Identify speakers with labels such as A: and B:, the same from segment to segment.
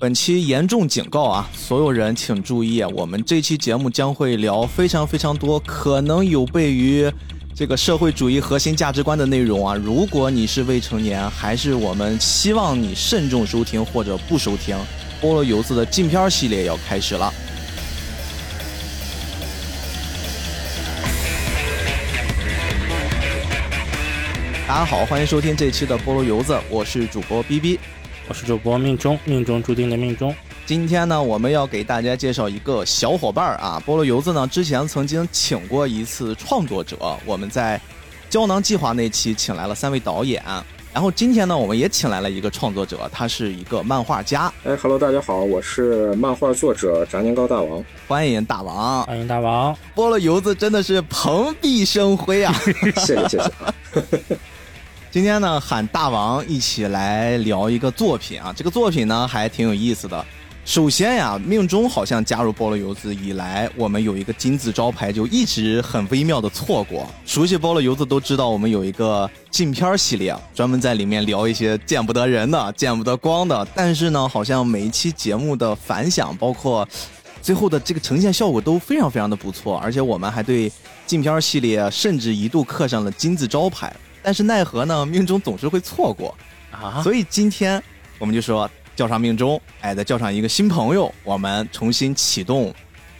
A: 本期严重警告啊！所有人请注意，我们这期节目将会聊非常非常多可能有悖于这个社会主义核心价值观的内容啊！如果你是未成年，还是我们希望你慎重收听或者不收听。菠萝油子的禁片系列要开始了。大家好，欢迎收听这期的菠萝油子，我是主播 B B，
B: 我是主播命中，命中注定的命中。
A: 今天呢，我们要给大家介绍一个小伙伴啊，菠萝油子呢之前曾经请过一次创作者，我们在胶囊计划那期请来了三位导演。然后今天呢，我们也请来了一个创作者，他是一个漫画家。
C: 哎，Hello，大家好，我是漫画作者炸年糕大王，
A: 欢迎大王，
B: 欢迎大王。
A: 菠萝油子真的是蓬荜生辉啊！
C: 谢 谢谢谢。
A: 今天呢，喊大王一起来聊一个作品啊，这个作品呢还挺有意思的。首先呀，命中好像加入菠萝油子以来，我们有一个金字招牌就一直很微妙的错过。熟悉菠萝油子都知道，我们有一个禁片系列，专门在里面聊一些见不得人的、见不得光的。但是呢，好像每一期节目的反响，包括最后的这个呈现效果都非常非常的不错，而且我们还对禁片系列甚至一度刻上了金字招牌。但是奈何呢，命中总是会错过啊，所以今天我们就说。叫上命中，哎，再叫上一个新朋友，我们重新启动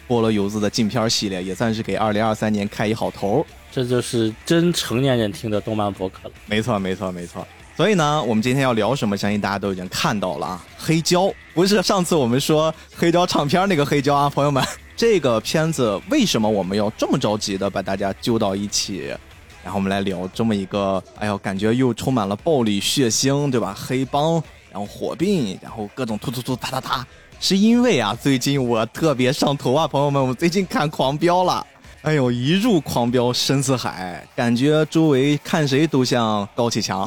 A: 菠萝油子的禁片系列，也算是给二零二三年开一好头。
B: 这就是真成年人听的动漫博客了。
A: 没错，没错，没错。所以呢，我们今天要聊什么？相信大家都已经看到了啊。黑胶不是上次我们说黑胶唱片那个黑胶啊，朋友们，这个片子为什么我们要这么着急的把大家揪到一起，然后我们来聊这么一个，哎呦，感觉又充满了暴力血腥，对吧？黑帮。然后火并，然后各种突突突，哒哒哒，是因为啊，最近我特别上头啊，朋友们，我最近看《狂飙》了，哎呦，一入《狂飙》深似海，感觉周围看谁都像高启强，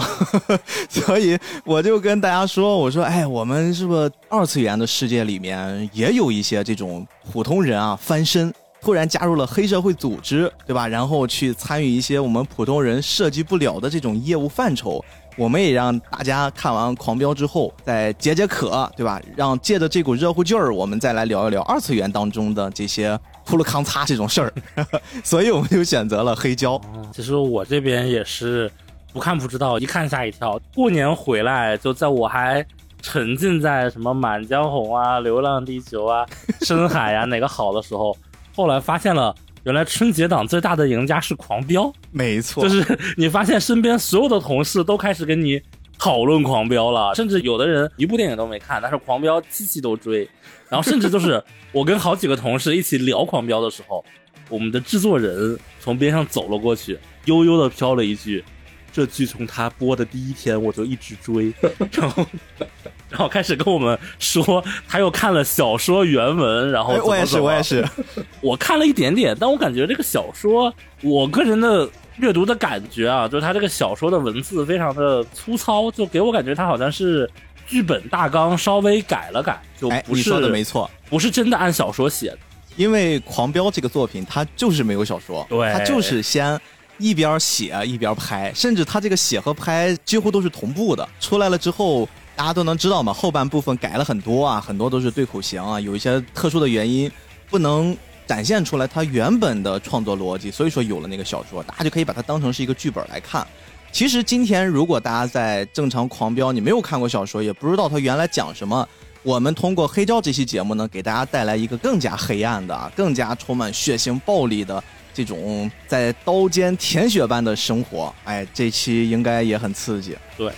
A: 所以我就跟大家说，我说，哎，我们是不是二次元的世界里面也有一些这种普通人啊，翻身突然加入了黑社会组织，对吧？然后去参与一些我们普通人涉及不了的这种业务范畴。我们也让大家看完《狂飙》之后再解解渴，对吧？让借着这股热乎劲儿，我们再来聊一聊二次元当中的这些扑噜康擦这种事儿。所以我们就选择了黑胶。
B: 其实我这边也是不看不知道，一看吓一跳。过年回来，就在我还沉浸在什么《满江红》啊、《流浪地球》啊、《深海》啊哪个好的时候，后来发现了。原来春节档最大的赢家是狂飙，
A: 没错，
B: 就是你发现身边所有的同事都开始跟你讨论狂飙了，甚至有的人一部电影都没看，但是狂飙期期都追，然后甚至就是我跟好几个同事一起聊狂飙的时候，我们的制作人从边上走了过去，悠悠的飘了一句。这剧从他播的第一天我就一直追，然后，然后开始跟我们说他又看了小说原文，然后
A: 我也是我也是，
B: 我看了一点点，但我感觉这个小说，我个人的阅读的感觉啊，就是他这个小说的文字非常的粗糙，就给我感觉他好像是剧本大纲稍微改了改，就不是
A: 说的没错，
B: 不是真的按小说写的，
A: 因为《狂飙》这个作品它就是没有小说，
B: 对，
A: 它就是先。一边写一边拍，甚至他这个写和拍几乎都是同步的。出来了之后，大家都能知道嘛，后半部分改了很多啊，很多都是对口型啊，有一些特殊的原因不能展现出来他原本的创作逻辑，所以说有了那个小说，大家就可以把它当成是一个剧本来看。其实今天如果大家在正常狂飙，你没有看过小说，也不知道他原来讲什么，我们通过黑胶这期节目呢，给大家带来一个更加黑暗的、更加充满血腥暴力的。这种在刀尖舔血般的生活，哎，这期应该也很刺激。
B: 对，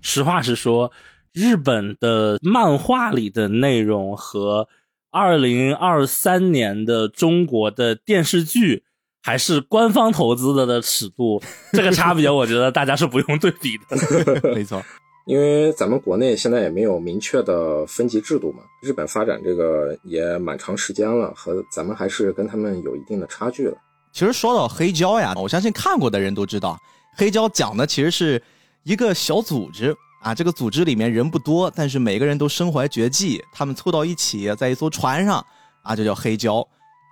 B: 实话实说，日本的漫画里的内容和二零二三年的中国的电视剧，还是官方投资的的尺度，这个差别，我觉得大家是不用对比
A: 的。没错。
C: 因为咱们国内现在也没有明确的分级制度嘛，日本发展这个也蛮长时间了，和咱们还是跟他们有一定的差距了。
A: 其实说到黑胶呀，我相信看过的人都知道，黑胶讲的其实是一个小组织啊，这个组织里面人不多，但是每个人都身怀绝技，他们凑到一起在一艘船上啊，就叫黑胶。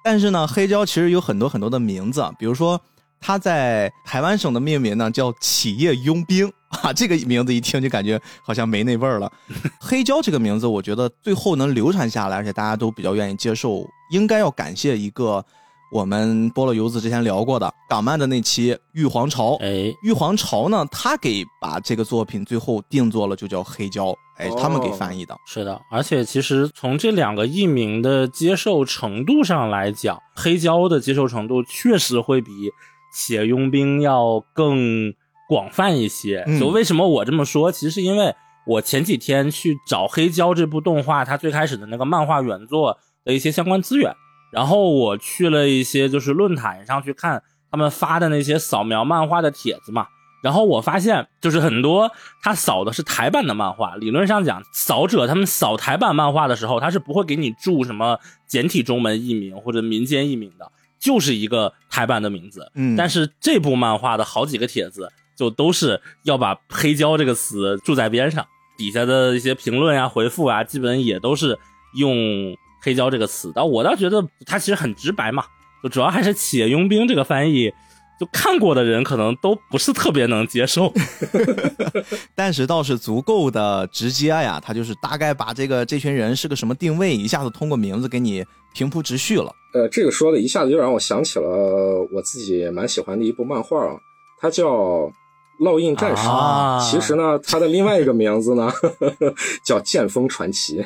A: 但是呢，黑胶其实有很多很多的名字，比如说它在台湾省的命名呢叫企业佣兵 啊，这个名字一听就感觉好像没那味儿了。黑胶这个名字，我觉得最后能流传下来，而且大家都比较愿意接受，应该要感谢一个我们菠萝游子之前聊过的港漫的那期玉皇朝。
B: 哎，
A: 玉皇朝呢，他给把这个作品最后定做了，就叫黑胶，哎，他们给翻译的。
B: 是的，而且其实从这两个译名的接受程度上来讲，黑胶的接受程度确实会比企业佣兵要更广泛一些。
A: 嗯
B: 就为什么我这么说，其实是因为我前几天去找黑胶这部动画它最开始的那个漫画原作的一些相关资源，然后我去了一些就是论坛上去看他们发的那些扫描漫画的帖子嘛。然后我发现，就是很多他扫的是台版的漫画，理论上讲，扫者他们扫台版漫画的时候，他是不会给你注什么简体中文译名或者民间译名的，就是一个台版的名字。
A: 嗯，
B: 但是这部漫画的好几个帖子就都是要把“黑胶”这个词注在边上，底下的一些评论呀、回复啊，基本也都是用“黑胶”这个词。但我倒觉得它其实很直白嘛，就主要还是“企业佣兵”这个翻译，就看过的人可能都不是特别能接受。
A: 但是倒是足够的直接呀，他就是大概把这个这群人是个什么定位，一下子通过名字给你平铺直叙了。
C: 呃，这个说的一下子就让我想起了我自己蛮喜欢的一部漫画啊，它叫《烙印战士》
B: 啊
C: 其实呢，它的另外一个名字呢 叫《剑锋传奇》。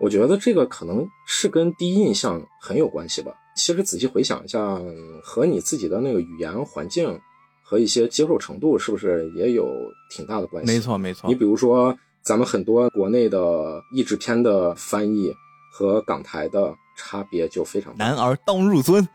C: 我觉得这个可能是跟第一印象很有关系吧。其实仔细回想一下，嗯和你自己的那个语言环境和一些接受程度，是不是也有挺大的关系？
A: 没错，没错
C: 你。比如说，咱们很多国内的译制片的翻译和港台的差别就非常大。
A: 男儿当入樽。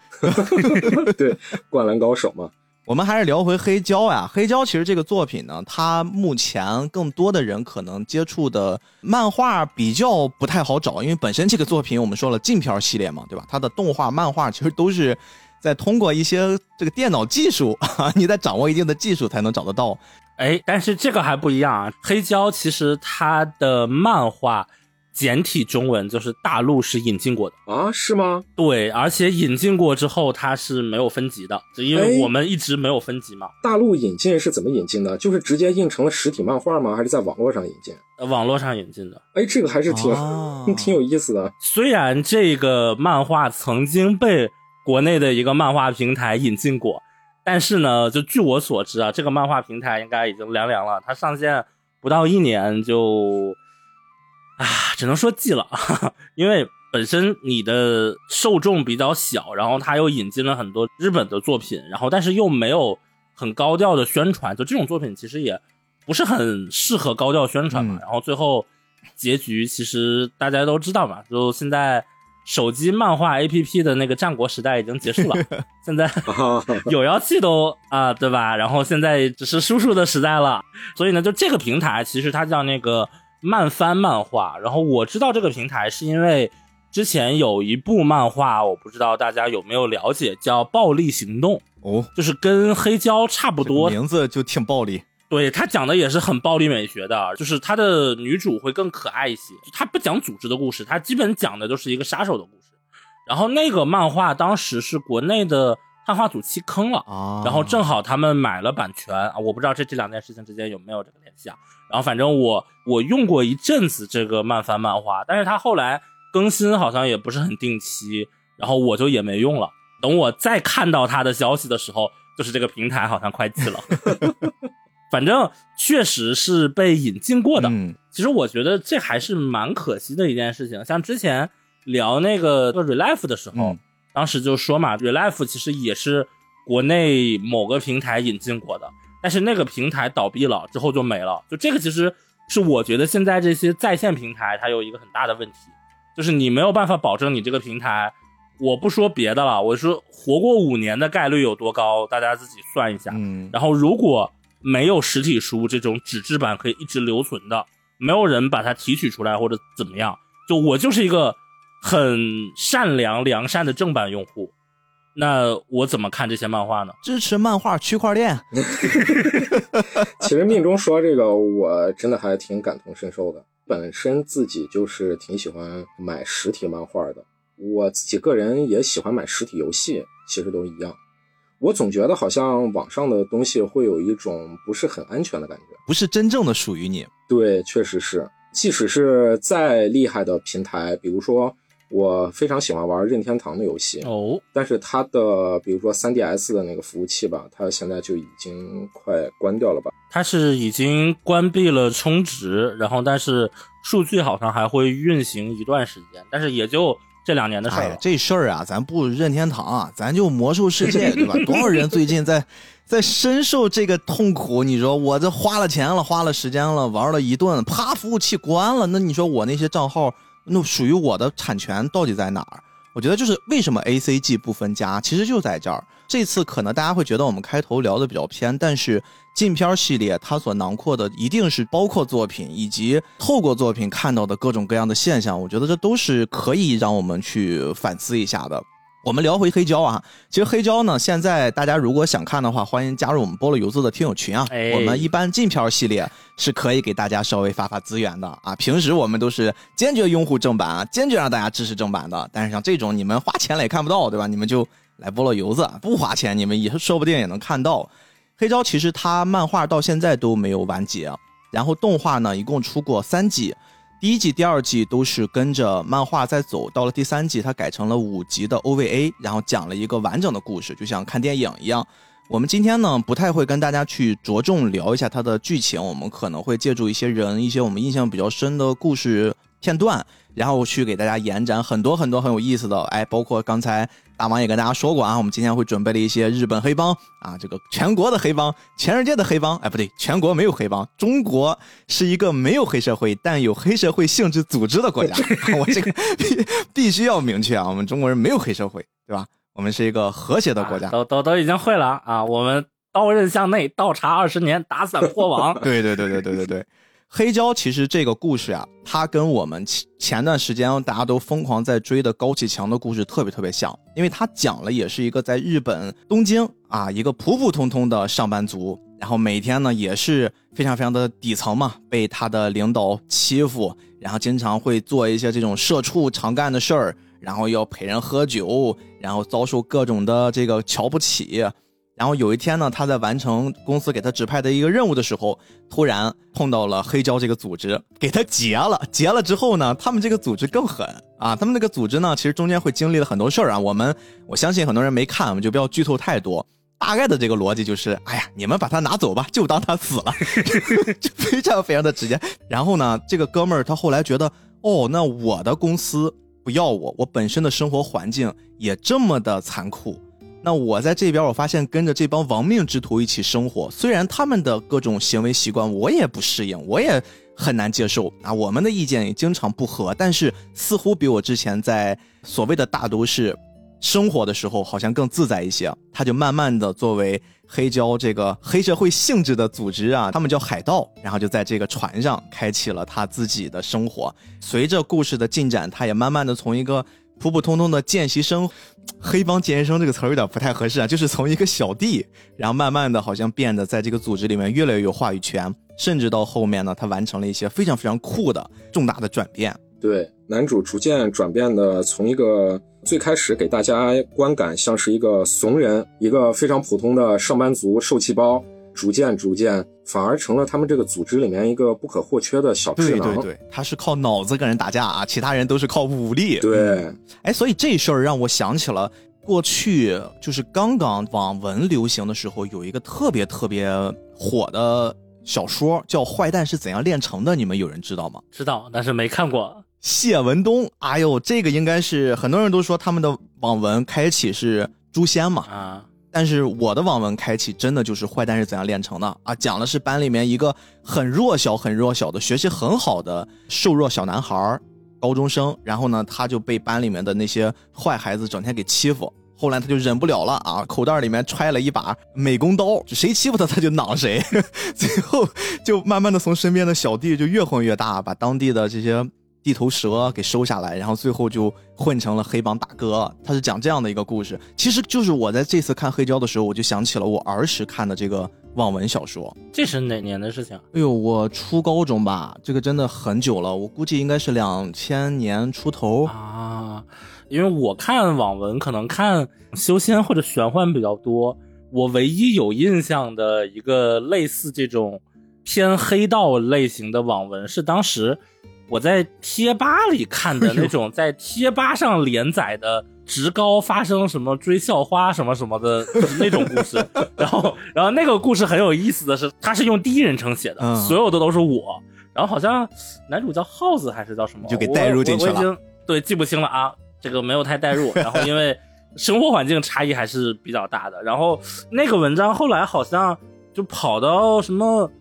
C: 对，灌篮高手嘛，
A: 我们还是聊回黑胶呀。黑胶其实这个作品呢，它目前更多的人可能接触的漫画比较不太好找，因为本身这个作品我们说了禁片系列嘛，对吧？它的动画、漫画其实都是在通过一些这个电脑技术，你得掌握一定的技术才能找得到。
B: 哎，但是这个还不一样啊！黑胶其实它的漫画简体中文就是大陆是引进过的，
C: 啊，是吗？
B: 对，而且引进过之后它是没有分级的，就因为
C: 哎
B: 我们一直没有分级嘛，
C: 大陆引进是怎么引进的？就是直接印成了实体漫画吗？还是在网络上引进？
B: 呃网络上引进的。
C: 哎，这个还是挺、
A: 哦
C: 挺有意思的。
B: 虽然这个漫画曾经被国内的一个漫画平台引进过，但是呢，就据我所知啊，这个漫画平台应该已经凉凉了，它上线不到一年就，啊，只能说记了，因为本身你的受众比较小，然后他又引进了很多日本的作品，然后但是又没有很高调的宣传，就这种作品其实也不是很适合高调宣传嘛，
A: 嗯。
B: 然后最后结局其实大家都知道嘛，就现在手机漫画 APP 的那个战国时代已经结束了，现在
C: 啊，
B: 有妖气都啊、对吧？然后现在只是叔叔的时代了，所以呢，就这个平台其实它叫那个漫番漫画。然后我知道这个平台是因为之前有一部漫画，我不知道大家有没有了解，叫《暴力行动》，
A: 哦，
B: 就是跟黑胶差不多
A: 这个名字就挺暴力。
B: 对他讲的也是很暴力美学的，就是他的女主会更可爱一些。他不讲组织的故事，他基本讲的就是一个杀手的故事。然后那个漫画当时是国内的汉化组弃坑了，
A: 啊，
B: 然后正好他们买了版权啊，我不知道这这两件事情之间有没有这个联系啊。然后反正我我用过一阵子这个漫番漫画，但是它后来更新好像也不是很定期，然后我就也没用了。等我再看到它的消息的时候，就是这个平台好像快弃了。反正确实是被引进过的，
A: 嗯
B: 其实我觉得这还是蛮可惜的一件事情。像之前聊那个 Relife 的时候，
A: 嗯
B: 当时就说嘛，Relife 其实也是国内某个平台引进过的，但是那个平台倒闭了之后就没了。就这个其实是我觉得现在这些在线平台它有一个很大的问题，就是你没有办法保证你这个平台，我不说别的了，我说活过五年的概率有多高，大家自己算一下。
A: 嗯，
B: 然后如果没有实体书这种纸质版可以一直留存的，没有人把它提取出来或者怎么样，就我就是一个很善良良善的正版用户，那我怎么看这些漫画呢？
A: 支持漫画区块链。
C: 其实命中说这个，我真的还挺感同身受的。本身自己就是挺喜欢买实体漫画的，我自己个人也喜欢买实体游戏，其实都一样。我总觉得好像网上的东西会有一种不是很安全的感觉。
A: 不是真正的属于你。
C: 对，确实是，即使是再厉害的平台，比如说我非常喜欢玩任天堂的游戏，
B: 哦，
C: 但是它的比如说 3DS 的那个服务器吧，它现在就已经快关掉了吧？
B: 它是已经关闭了充值，然后但是数据好像还会运行一段时间，但是也就这两年的事儿
A: 这事儿啊，咱不任天堂啊，咱就魔兽世界，对吧？多少人最近在 在深受这个痛苦？你说我这花了钱了，花了时间了，玩了一顿，啪，服务器关了，那你说我那些账号，那属于我的产权到底在哪儿？我觉得就是为什么 A C G 不分家，其实就在这儿。这次可能大家会觉得我们开头聊的比较偏，但是禁片系列它所囊括的一定是包括作品以及透过作品看到的各种各样的现象。我觉得这都是可以让我们去反思一下的。我们聊回黑胶啊，其实黑胶呢，现在大家如果想看的话，欢迎加入我们菠萝游子的听友群啊。
B: 哎
A: 我们一般禁片系列是可以给大家稍微发发资源的啊。平时我们都是坚决拥护正版啊，坚决让大家支持正版的。但是像这种你们花钱了也看不到，对吧？你们就来菠萝游子，不花钱你们也说不定也能看到。黑胶其实它漫画到现在都没有完结，然后动画呢一共出过三季，第一季、第二季都是跟着漫画在走，到了第三季它改成了五集的 OVA，然后讲了一个完整的故事，就像看电影一样。我们今天呢不太会跟大家去着重聊一下它的剧情，我们可能会借助一些人、一些我们印象比较深的故事片段，然后去给大家延展很多很多很有意思的，哎，包括刚才大王也跟大家说过啊，我们今天会准备了一些日本黑帮啊，这个全国的黑帮，全世界的黑帮，哎，不对，全国没有黑帮，中国是一个没有黑社会但有黑社会性质组织的国家，我这个必必须要明确啊，我们中国人没有黑社会，对吧？我们是一个和谐的国家
B: 啊。都都都已经会了啊！我们刀刃向内，倒查二十年，打散 破网。
A: 对对对对对对对，黑胶其实这个故事呀、它跟我们前前段时间大家都疯狂在追的高启强的故事特别特别像，因为它讲了也是一个在日本东京啊一个普普通通的上班族，然后每天呢也是非常非常的底层嘛，被他的领导欺负，然后经常会做一些这种社畜常干的事儿，然后要陪人喝酒，然后遭受各种的这个瞧不起。然后有一天呢，他在完成公司给他指派的一个任务的时候，突然碰到了黑胶这个组织，给他劫了。劫了之后呢，他们这个组织更狠啊！他们那个组织呢，其实中间会经历了很多事儿啊。我们我相信很多人没看，我们就不要剧透太多。大概的这个逻辑就是，哎呀，你们把他拿走吧，就当他死了，就非常非常的直接。然后呢，这个哥们儿他后来觉得，哦，那我的公司不要我，我本身的生活环境也这么的残酷。那我在这边，我发现跟着这帮亡命之徒一起生活，虽然他们的各种行为习惯我也不适应，我也很难接受啊，我们的意见也经常不合，但是似乎比我之前在所谓的大都市生活的时候好像更自在一些。他就慢慢的作为黑胶这个黑社会性质的组织啊，他们叫海盗，然后就在这个船上开启了他自己的生活。随着故事的进展，他也慢慢的从一个普普通通的见习生，黑帮见习生这个词儿有点不太合适啊，就是从一个小弟，然后慢慢的好像变得在这个组织里面越来越有话语权，甚至到后面呢，他完成了一些非常非常酷的重大的转变。
C: 对，男主逐渐转变的从一个最开始给大家观感像是一个怂人，一个非常普通的上班族受气包，逐渐逐渐反而成了他们这个组织里面一个不可或缺的小智
A: 对。对对，他是靠脑子跟人打架啊，其他人都是靠武力。
C: 对
A: 哎，所以这事儿让我想起了过去，就是刚刚网文流行的时候，有一个特别特别火的小说叫《坏蛋是怎样炼成的》，你们有人知道吗？
B: 知道，但是没看过。
A: 谢文东，哎呦，这个应该是很多人都说他们的网文开启是《诛仙》嘛，
B: 啊，
A: 但是我的网文开启真的就是坏蛋是怎样炼成的？啊，讲的是班里面一个很弱小、很弱小的学习很好的瘦弱小男孩，高中生，然后呢，他就被班里面的那些坏孩子整天给欺负。后来他就忍不了了啊，口袋里面揣了一把美工刀，谁欺负他他就攮谁，最后就慢慢的从身边的小弟就越混越大，把当地的这些地头蛇给收下来，然后最后就混成了黑帮大哥。他是讲这样的一个故事，其实就是我在这次看黑胶的时候，我就想起了我儿时看的这个网文小说。
B: 这是哪年的事情？
A: 哎呦，我初高中吧，这个真的很久了，我估计应该是两千年出头。
B: 啊，因为我看网文可能看修仙或者玄幻比较多，我唯一有印象的一个类似这种偏黑道类型的网文，是当时我在贴吧里看的那种，在贴吧上连载的职高发生什么追校花什么什么的那种故事。然后，然后那个故事很有意思的是，它是用第一人称写的，
A: 嗯
B: 所有的都是我。然后好像男主叫耗子还是叫什么，
A: 就给带入进去了
B: 我已经对记不清了啊，这个没有太带入。然后因为生活环境差异还是比较大的。然后那个文章后来好像就跑到什么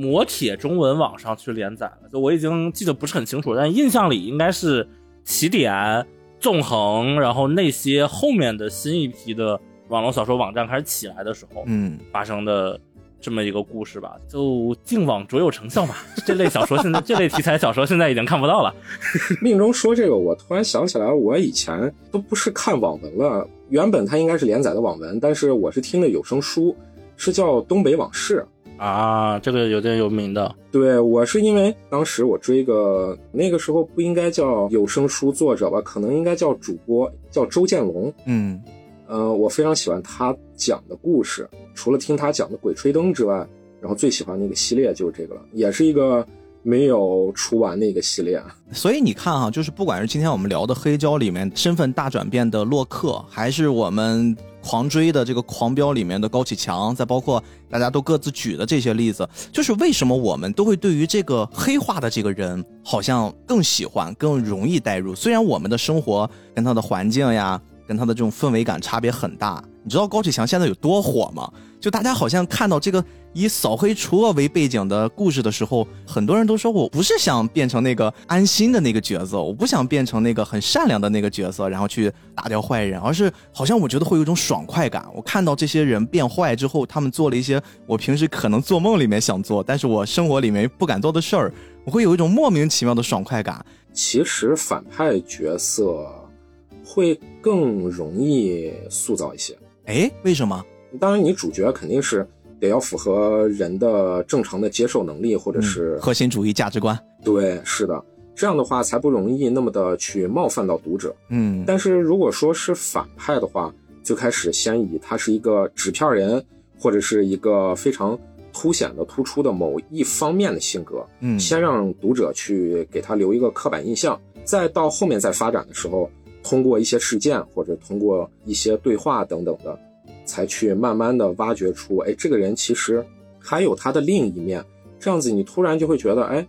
B: 魔铁中文网上去连载了，就我已经记得不是很清楚，但印象里应该是起点、纵横，然后那些后面的新一批的网络小说网站开始起来的时候，
A: 嗯，
B: 发生的这么一个故事吧，就敬往卓有成效嘛。这类小说现在这类题材小说现在已经看不到了。
C: 命中说这个，我突然想起来，我以前都不是看网文了。原本它应该是连载的网文，但是我是听的有声书，是叫《东北往事》。
B: 啊，这个有点有名的，
C: 对我是因为当时我追个那个时候不应该叫有声书作者吧，可能应该叫主播，叫周建龙。
A: 嗯，
C: 呃，我非常喜欢他讲的故事，除了听他讲的《鬼吹灯》之外，然后最喜欢那个系列就是这个了，也是一个没有出完那个系列。
A: 所以你看哈，就是不管是今天我们聊的黑胶里面身份大转变的洛克，还是我们狂追的这个狂飙里面的高启强，再包括大家都各自举的这些例子，就是为什么我们都会对于这个黑化的这个人好像更喜欢、更容易代入。虽然我们的生活跟他的环境呀，跟他的这种氛围感差别很大。你知道高启强现在有多火吗？就大家好像看到这个以扫黑除恶为背景的故事的时候，很多人都说我不是想变成那个安心的那个角色，我不想变成那个很善良的那个角色，然后去打掉坏人，而是好像我觉得会有一种爽快感。我看到这些人变坏之后，他们做了一些我平时可能做梦里面想做，但是我生活里面不敢做的事儿，我会有一种莫名其妙的爽快感。
C: 其实反派角色会更容易塑造一些。
A: 哎，为什么？
C: 当然，你主角肯定是得要符合人的正常的接受能力，或者是、
A: 核心主义价值观。
C: 对，是的，这样的话才不容易那么的去冒犯到读者。
A: 嗯，
C: 但是如果说是反派的话，最开始先以他是一个纸片人，或者是一个非常凸显的、突出的某一方面的性格，
A: 嗯，
C: 先让读者去给他留一个刻板印象，再到后面再发展的时候，通过一些事件或者通过一些对话等等的，才去慢慢的挖掘出，哎，这个人其实还有他的另一面。这样子，你突然就会觉得，哎，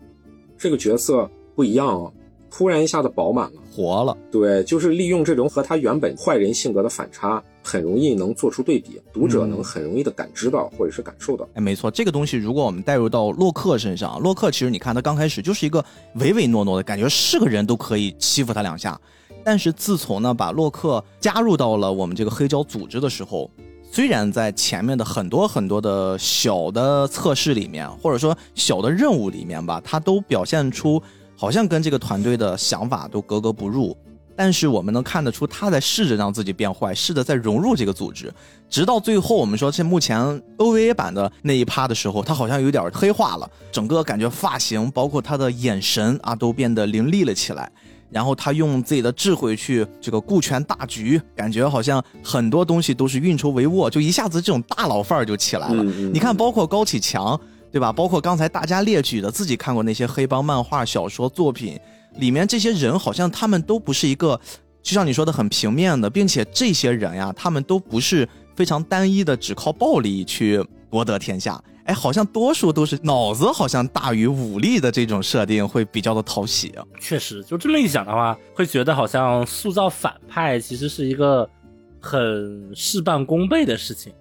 C: 这个角色不一样啊，突然一下子饱满了。
A: 活了。
C: 对，就是利用这种和他原本坏人性格的反差，很容易能做出对比，读者能很容易的感知到或者是感受到。
A: 哎，没错，这个东西如果我们带入到洛克身上，洛克其实你看他刚开始就是一个唯唯诺诺的感觉，是个人都可以欺负他两下。但是自从呢把洛克加入到了我们这个黑胶组织的时候，虽然在前面的很多很多的小的测试里面，或者说小的任务里面吧，他都表现出好像跟这个团队的想法都格格不入。但是我们能看得出，他在试着让自己变坏，试着在融入这个组织，直到最后，我们说这目前 OVA 版的那一趴的时候，他好像有点黑化了，整个感觉发型，包括他的眼神啊，都变得凌厉了起来。然后他用自己的智慧去这个顾全大局，感觉好像很多东西都是运筹帷幄，就一下子这种大佬范儿就起来了。你看，包括高启强，对吧？包括刚才大家列举的自己看过那些黑帮漫画、小说作品里面，这些人好像他们都不是一个，就像你说的很平面的，并且这些人呀，他们都不是非常单一的，只靠暴力去博得天下。哎，好像多数都是脑子好像大于武力的这种设定会比较的讨喜啊。
B: 确实，就这么一想的话，会觉得好像塑造反派其实是一个很事半功倍的事情。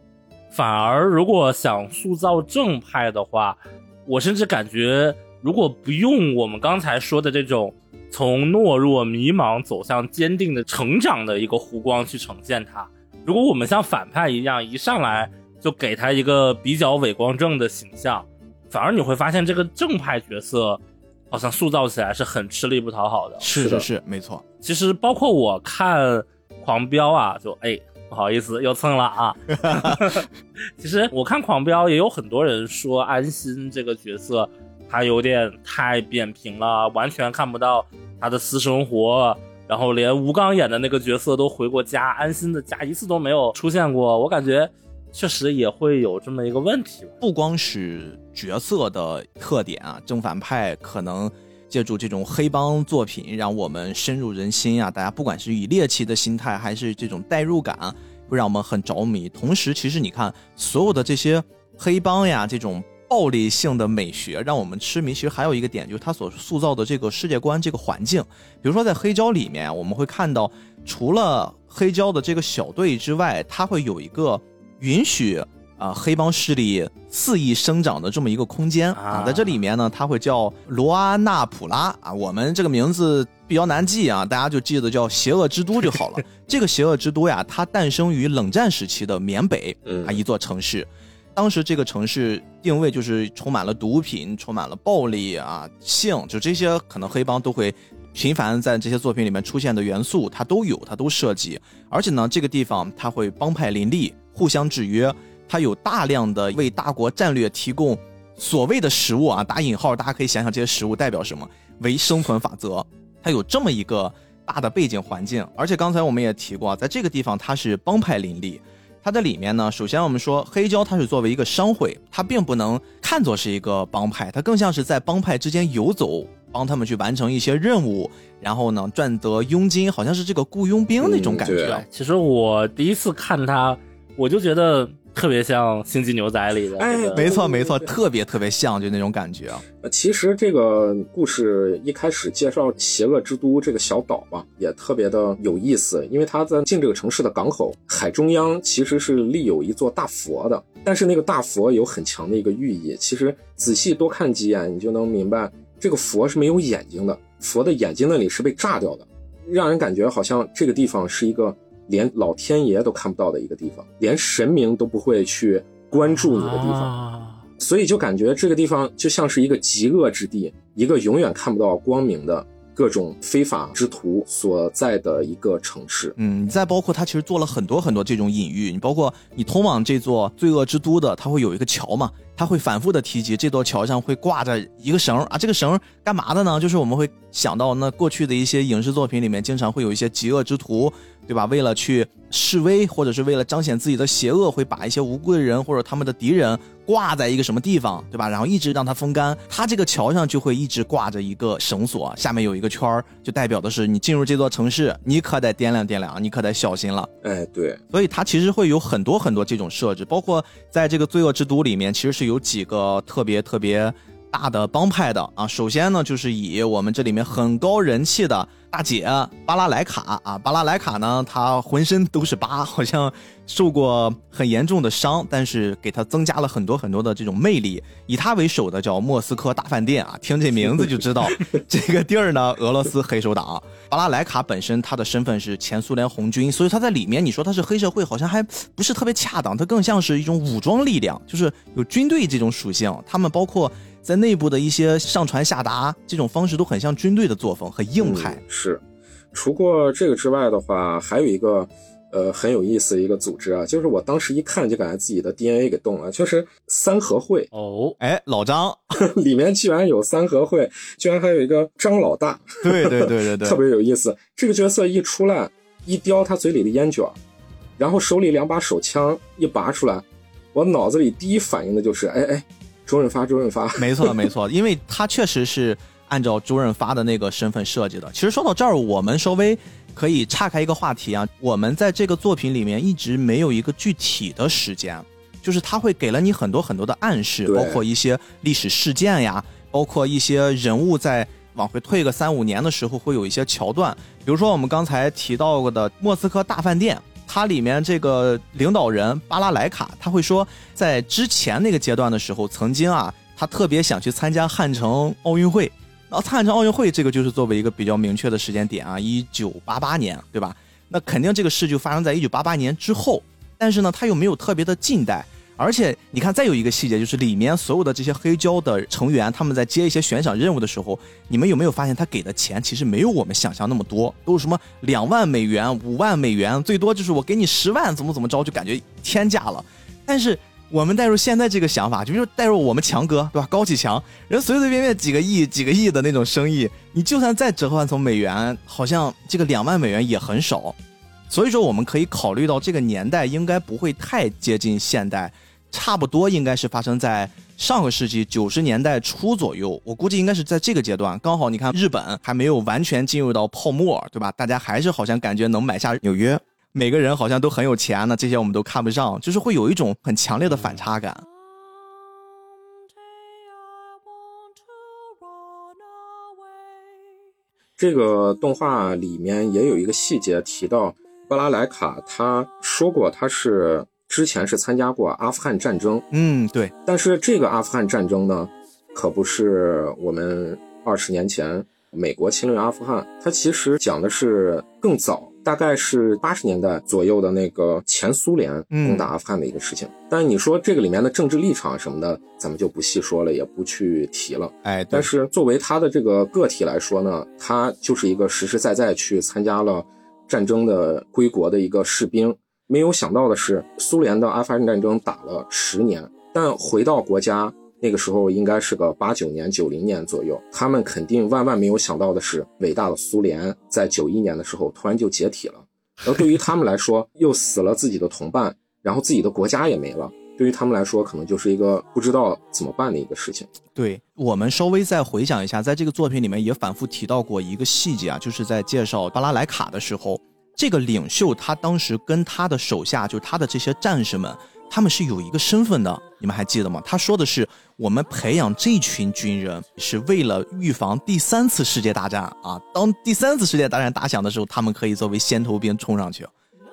B: 反而，如果想塑造正派的话，我甚至感觉，如果不用我们刚才说的这种从懦弱、迷茫走向坚定的成长的一个弧光去呈现它，如果我们像反派一样一上来就给他一个比较伟光正的形象，反而你会发现这个正派角色好像塑造起来是很吃力不讨好的。
C: 是的
A: 是是是，没错。
B: 其实包括我看《狂飙》啊，就哎不好意思又蹭了啊。其实我看《狂飙》也有很多人说安心这个角色他有点太扁平了，完全看不到他的私生活。然后连吴刚演的那个角色都回过家，安心的家一次都没有出现过。我感觉确实也会有这么一个问题。
A: 不光是角色的特点啊，正反派可能借助这种黑帮作品，让我们深入人心啊。大家不管是以猎奇的心态，还是这种代入感，会让我们很着迷。同时，其实你看所有的这些黑帮呀，这种暴力性的美学，让我们痴迷。其实还有一个点，就是他所塑造的这个世界观、这个环境。比如说在黑胶里面，我们会看到，除了黑胶的这个小队之外，它会有一个允许啊黑帮势力肆意生长的这么一个空间啊，
B: 啊
A: 在这里面呢，它会叫罗阿纳普拉啊，我们这个名字比较难记啊，大家就记得叫邪恶之都就好了。这个邪恶之都呀，它诞生于冷战时期的缅北
C: 嗯
A: 啊一座城市。当时这个城市定位就是充满了毒品，充满了暴力啊、性，就这些可能黑帮都会频繁在这些作品里面出现的元素，它都有，它都涉及。而且呢，这个地方它会帮派林立，互相制约，它有大量的为大国战略提供所谓的食物啊，打引号，大家可以想想这些食物代表什么，为生存法则。它有这么一个大的背景环境，而且刚才我们也提过，在这个地方它是帮派林立。它的里面呢，首先我们说黑胶它是作为一个商会，它并不能看作是一个帮派，它更像是在帮派之间游走，帮他们去完成一些任务，然后呢赚得佣金，好像是这个雇佣兵那种感觉。
B: 其实我第一次看它，我就觉得特别像《星际牛仔》里的、
C: 哎
B: 这个
A: 没错没错，特别特别像就那种感觉。
C: 啊其实这个故事一开始介绍邪恶之都这个小岛吧，也特别的有意思，因为它在进这个城市的港口海中央其实是立有一座大佛的，但是那个大佛有很强的一个寓意，其实仔细多看几眼，你就能明白这个佛是没有眼睛的，佛的眼睛那里是被炸掉的，让人感觉好像这个地方是一个连老天爷都看不到的一个地方，连神明都不会去关注你的地方。
B: 啊
C: 所以就感觉这个地方就像是一个极恶之地，一个永远看不到光明的各种非法之徒所在的一个城市。
A: 嗯，你再包括他其实做了很多很多这种隐喻，你包括你通往这座罪恶之都的，它会有一个桥嘛，他会反复的提及这座桥上会挂着一个绳儿啊，这个绳儿干嘛的呢？就是我们会想到那过去的一些影视作品里面，经常会有一些极恶之徒，对吧？为了去示威，或者是为了彰显自己的邪恶，会把一些无辜的人或者他们的敌人挂在一个什么地方，对吧？然后一直让它风干。它这个桥上就会一直挂着一个绳索，下面有一个圈儿，就代表的是你进入这座城市，你可得掂量掂量，你可得小心了。
C: 哎，对，
A: 所以它其实会有很多很多这种设置，包括在这个罪恶之都里面，其实是有几个特别特别大的帮派的啊。首先呢，就是以我们这里面很高人气的大姐巴拉莱卡啊，巴拉莱卡呢，她浑身都是疤，好像受过很严重的伤，但是给他增加了很多很多的这种魅力。以他为首的叫莫斯科大饭店啊，听这名字就知道 这个地儿呢，俄罗斯黑手党。巴拉莱卡本身他的身份是前苏联红军，所以他在里面你说他是黑社会，好像还不是特别恰当，他更像是一种武装力量，就是有军队这种属性。他们包括在内部的一些上传下达这种方式都很像军队的作风，很硬派。
C: 嗯是。除过这个之外的话，还有一个呃很有意思的一个组织啊，就是我当时一看就感觉自己的 DNA 给动了，就是三合会
B: 哦，
A: 哎，老张，
C: 里面居然有三合会，居然还有一个张老大，
A: 对对对对 对，
C: 特别有意思。这个角色一出来，一叼他嘴里的烟卷，然后手里两把手枪一拔出来，我脑子里第一反应的就是，哎哎，周润发，周润发。
A: 没错没错，因为他确实是按照周润发的那个身份设计的。其实说到这儿，我们稍微可以岔开一个话题啊，我们在这个作品里面一直没有一个具体的时间，就是他会给了你很多很多的暗示，包括一些历史事件呀，包括一些人物在。往回退个三五年的时候，会有一些桥段，比如说我们刚才提到过的莫斯科大饭店，它里面这个领导人巴拉莱卡，他会说，在之前那个阶段的时候，曾经啊，他特别想去参加汉城奥运会。然后汉城奥运会这个就是作为一个比较明确的时间点啊，一九八八年，对吧？那肯定这个事就发生在一九八八年之后，但是呢，它又没有特别的近代。而且你看，再有一个细节就是里面所有的这些黑胶的成员，他们在接一些悬赏任务的时候，你们有没有发现他给的钱其实没有我们想象那么多，都是什么两万美元、五万美元，最多就是我给你十万，怎么怎么着，就感觉天价了。但是我们带入现在这个想法，就比如带入我们强哥，对吧？高启强，人随随便便几个亿、几个亿的那种生意，你就算再折换成美元，好像这个两万美元也很少。所以说我们可以考虑到这个年代应该不会太接近现代，差不多应该是发生在上个世纪九十年代初左右。我估计应该是在这个阶段，刚好你看日本还没有完全进入到泡沫，对吧？大家还是好像感觉能买下纽约，每个人好像都很有钱呢，这些我们都看不上，就是会有一种很强烈的反差感。
C: 这个动画里面也有一个细节提到，布拉莱卡他说过他是之前是参加过阿富汗战争，
A: 嗯，对，
C: 但是这个阿富汗战争呢，可不是我们二十年前美国侵略阿富汗，它其实讲的是更早。大概是八十年代左右的那个前苏联攻打阿富汗的一个事情，但是你说这个里面的政治立场什么的，咱们就不细说了，也不去提了。
A: 哎，
C: 但是作为他的这个个体来说呢，他就是一个实实在在去参加了战争的归国的一个士兵。没有想到的是，苏联的阿富汗战争打了十年，但回到国家。那个时候应该是个八九年、九零年左右，他们肯定万万没有想到的是，伟大的苏联在九一年的时候突然就解体了。而对于他们来说，又死了自己的同伴，然后自己的国家也没了。对于他们来说，可能就是一个不知道怎么办的一个事情。
A: 对我们稍微再回想一下，在这个作品里面也反复提到过一个细节啊，就是在介绍巴拉莱卡的时候，这个领袖他当时跟他的手下，就他的这些战士们。他们是有一个身份的，你们还记得吗？他说的是，我们培养这群军人是为了预防第三次世界大战啊。当第三次世界大战打响的时候，他们可以作为先头兵冲上去。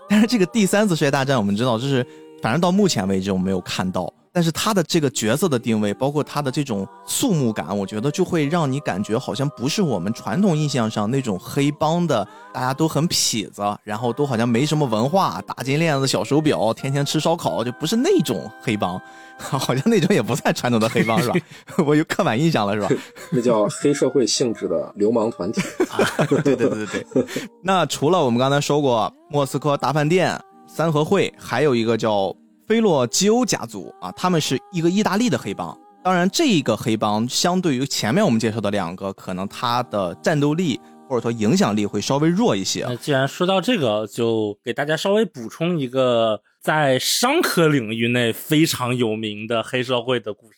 A: 但是这个第三次世界大战，我们知道，就是反正到目前为止我没有看到。但是他的这个角色的定位，包括他的这种肃穆感，我觉得就会让你感觉好像不是我们传统印象上那种黑帮的，大家都很痞子，然后都好像没什么文化，大金链子、小手表，天天吃烧烤，就不是那种黑帮，好像那种也不算传统的黑帮，是吧？我有刻板印象了，是吧？
C: 那叫黑社会性质的流氓团体。
A: 对对对对对。那除了我们刚才说过莫斯科大饭店、三合会，还有一个叫。菲洛基欧家族啊，他们是一个意大利的黑帮。当然，这一个黑帮相对于前面我们介绍的两个，可能他的战斗力或者说影响力会稍微弱一些。
B: 那既然说到这个，就给大家稍微补充一个在商科领域内非常有名的黑社会的故事。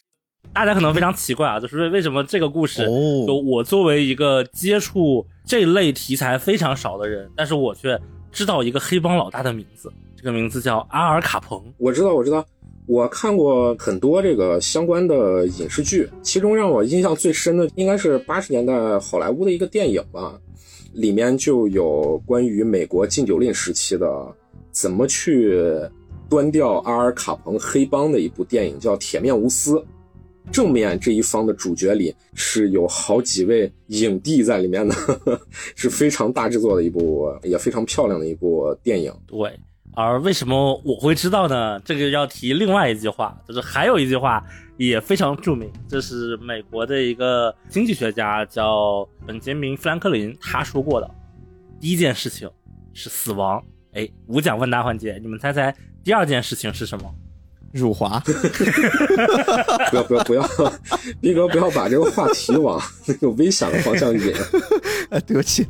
B: 大家可能非常奇怪啊，就是为什么这个故事，就我作为一个接触这类题材非常少的人，但是我却知道一个黑帮老大的名字。这个名字叫阿尔卡彭，
C: 我知道，我知道，我看过很多这个相关的影视剧，其中让我印象最深的应该是八十年代好莱坞的一个电影吧，里面就有关于美国禁酒令时期的怎么去端掉阿尔卡彭黑帮的一部电影，叫《铁面无私》。正面这一方的主角里是有好几位影帝在里面的，是非常大制作的一部，也非常漂亮的一部电影。
B: 对。而为什么我会知道呢？这个要提另外一句话，就是还有一句话也非常著名，这是美国的一个经济学家叫本杰明·富兰克林他说过的。第一件事情是死亡，哎，无奖问答环节，你们猜猜第二件事情是什么？
A: 辱华。
C: 不要不要不要，斌哥不要把这个话题往那个危险的方向引。
A: 哎，对不起。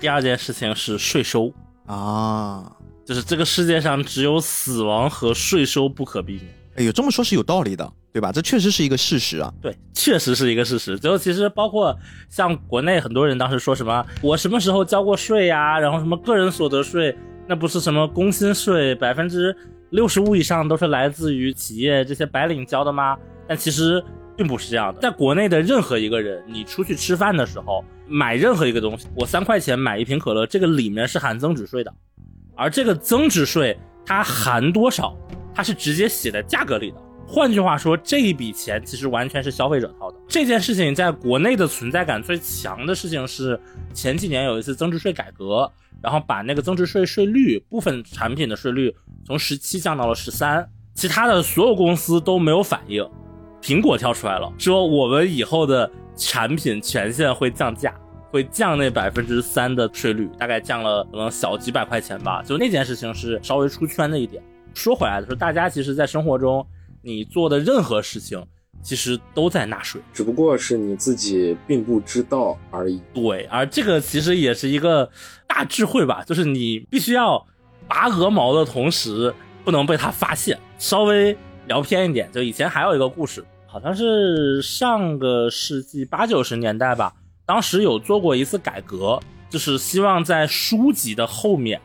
B: 第二件事情是税收
A: 啊。
B: 就是这个世界上只有死亡和税收不可避免。
A: 哎呦，这么说是有道理的，对吧？这确实是一个事实啊。
B: 对，确实是一个事实。最后，其实包括像国内很多人当时说什么，我什么时候交过税呀？然后什么个人所得税，那不是什么工薪税，百分之六十五以上都是来自于企业这些白领交的吗？但其实并不是这样的。在国内的任何一个人，你出去吃饭的时候买任何一个东西，我三块钱买一瓶可乐，这个里面是含增值税的。而这个增值税它含多少？它是直接写在价格里的。换句话说，这一笔钱其实完全是消费者掏的。这件事情在国内的存在感最强的事情是前几年有一次增值税改革，然后把那个增值税税率部分产品的税率从十七降到了十三，其他的所有公司都没有反应。苹果跳出来了，说我们以后的产品权限会降价。会降那百分之三的税率，大概降了可能小几百块钱吧。就那件事情是稍微出圈的一点。说回来的时候，大家其实，在生活中你做的任何事情，其实都在纳税。
C: 只不过是你自己并不知道而已。
B: 对，而这个其实也是一个大智慧吧，就是你必须要拔鹅毛的同时，不能被他发现。稍微聊偏一点，就以前还有一个故事，好像是上个世纪八九十年代吧，当时有做过一次改革，就是希望在书籍的后面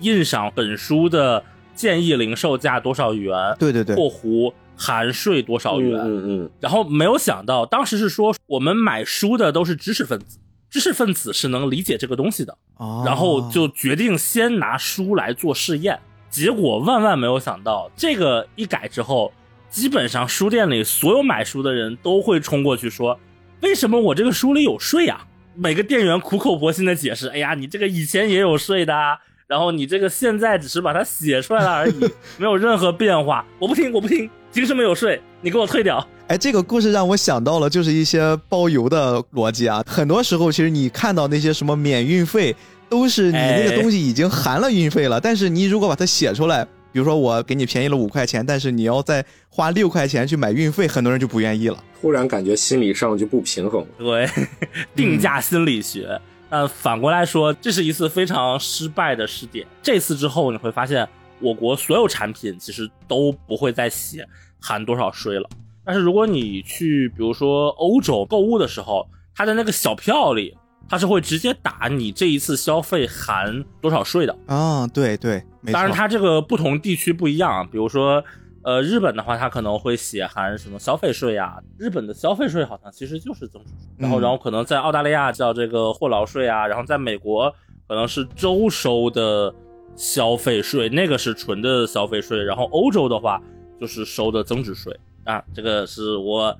B: 印上本书的建议零售价多少元，
A: 对对对，
B: 括弧含税多少元。
C: 嗯嗯
B: 然后没有想到，当时是说我们买书的都是知识分子，知识分子是能理解这个东西的，
A: 哦
B: 然后就决定先拿书来做试验。结果万万没有想到，这个一改之后，基本上书店里所有买书的人都会冲过去说：“为什么我这个书里有税啊？”每个店员苦口婆心的解释：“哎呀，你这个以前也有税的啊，然后你这个现在只是把它写出来了而已，没有任何变化。”我不听，我不听，凭什么有税？你给我退掉！
A: 哎，这个故事让我想到了，就是一些包邮的逻辑啊。很多时候，其实你看到那些什么免运费，都是你那个
B: 哎
A: 东西已经含了运费了，但是你如果把它写出来，比如说我给你便宜了五块钱，但是你要再花六块钱去买运费，很多人就不愿意了。
C: 突然感觉心理上就不平衡。
B: 对，定价心理学。但反过来说，这是一次非常失败的试点。这次之后，你会发现，我国所有产品其实都不会再写含多少税了。但是如果你去，比如说欧洲购物的时候，它的那个小票里，它是会直接打你这一次消费含多少税的。
A: 啊，对对。
B: 当然，它这个不同地区不一样，比如说，呃，日本的话，它可能会写含什么消费税啊？日本的消费税好像其实就是增值税，然后，
A: 嗯
B: 然后可能在澳大利亚叫这个货劳税啊，然后在美国可能是州收的消费税，那个是纯的消费税，然后欧洲的话就是收的增值税啊，这个是我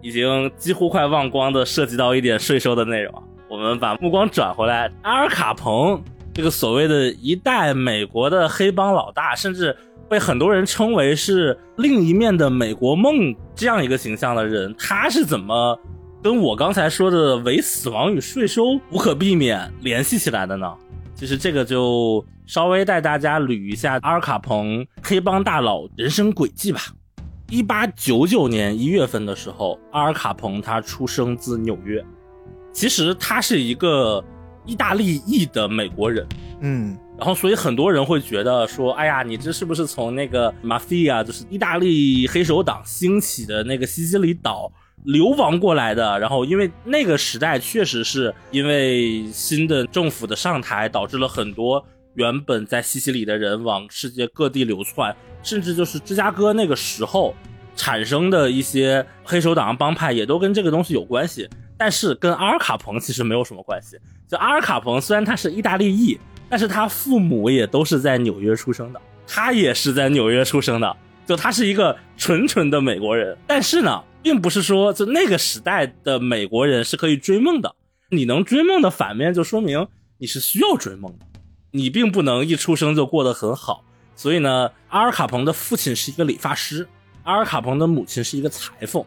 B: 已经几乎快忘光的涉及到一点税收的内容啊。我们把目光转回来，阿尔卡彭这个所谓的一代美国的黑帮老大，甚至被很多人称为是另一面的美国梦这样一个形象的人，他是怎么跟我刚才说的唯死亡与税收无可避免联系起来的呢？其实这个就稍微带大家捋一下阿尔卡彭黑帮大佬人生轨迹吧。一八九九年一月份的时候，阿尔卡彭他出生自纽约，其实他是一个意大利裔的美国人。
A: 嗯，
B: 然后，所以很多人会觉得说，哎呀，你这是不是从那个 mafia，就是意大利黑手党兴起的那个西西里岛流亡过来的？然后，因为那个时代确实是因为新的政府的上台，导致了很多原本在西西里的人往世界各地流窜，甚至就是芝加哥那个时候产生的一些黑手党帮派，也都跟这个东西有关系。但是跟阿尔卡彭其实没有什么关系。就阿尔卡彭虽然他是意大利裔，但是他父母也都是在纽约出生的，他也是在纽约出生的，就他是一个纯纯的美国人。但是呢，并不是说就那个时代的美国人是可以追梦的。你能追梦的反面，就说明你是需要追梦的，你并不能一出生就过得很好。所以呢，阿尔卡彭的父亲是一个理发师，阿尔卡彭的母亲是一个裁缝。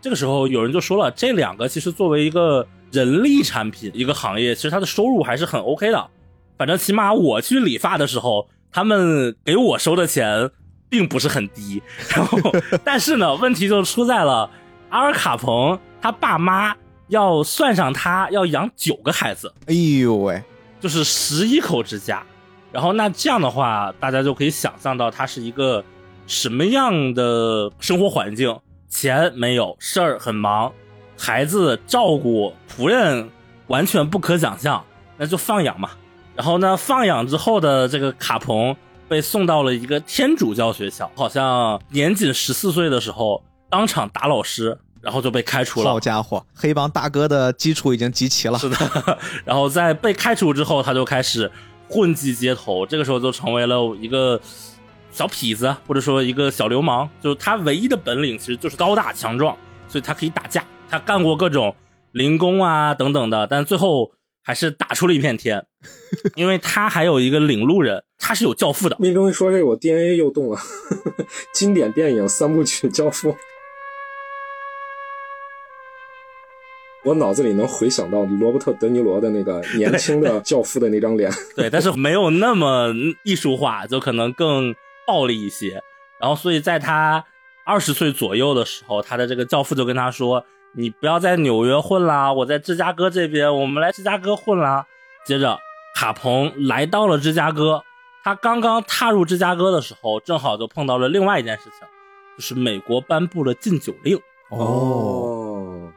B: 这个时候有人就说了，这两个其实作为一个人力产品一个行业，其实它的收入还是很 OK 的。反正起码我去理发的时候，他们给我收的钱并不是很低。然后，但是呢，问题就出在了阿尔卡彭他爸妈要算上他要养九个孩子，
A: 哎呦喂，
B: 就是十一口之家。然后那这样的话，大家就可以想象到他是一个什么样的生活环境。钱没有，事儿很忙，孩子照顾，仆人完全不可想象，那就放养嘛。然后呢，放养之后的这个卡彭被送到了一个天主教学校，好像年仅十四岁的时候当场打老师，然后就被开除了
A: 好。家伙，黑帮大哥的基础已经集齐了。
B: 是的，然后在被开除之后，他就开始混迹街头，这个时候就成为了一个小痞子，或者说一个小流氓。就是他唯一的本领其实就是高大强壮，所以他可以打架，他干过各种零工啊等等的，但最后还是打出了一片天，因为他还有一个领路人，他是有教父的。
C: 命中一说这个，我 DNA 又动了。经典电影三部曲《教父》，我脑子里能回想到罗伯特·德尼罗的那个年轻的教父的那张脸。
B: 对，但是没有那么艺术化，就可能更暴力一些。然后，所以在他二十岁左右的时候，他的这个教父就跟他说：“你不要在纽约混啦，我在芝加哥这边，我们来芝加哥混啦。”接着，卡彭来到了芝加哥。他刚刚踏入芝加哥的时候，正好就碰到了另外一件事情，就是美国颁布了禁酒令。
C: 哦，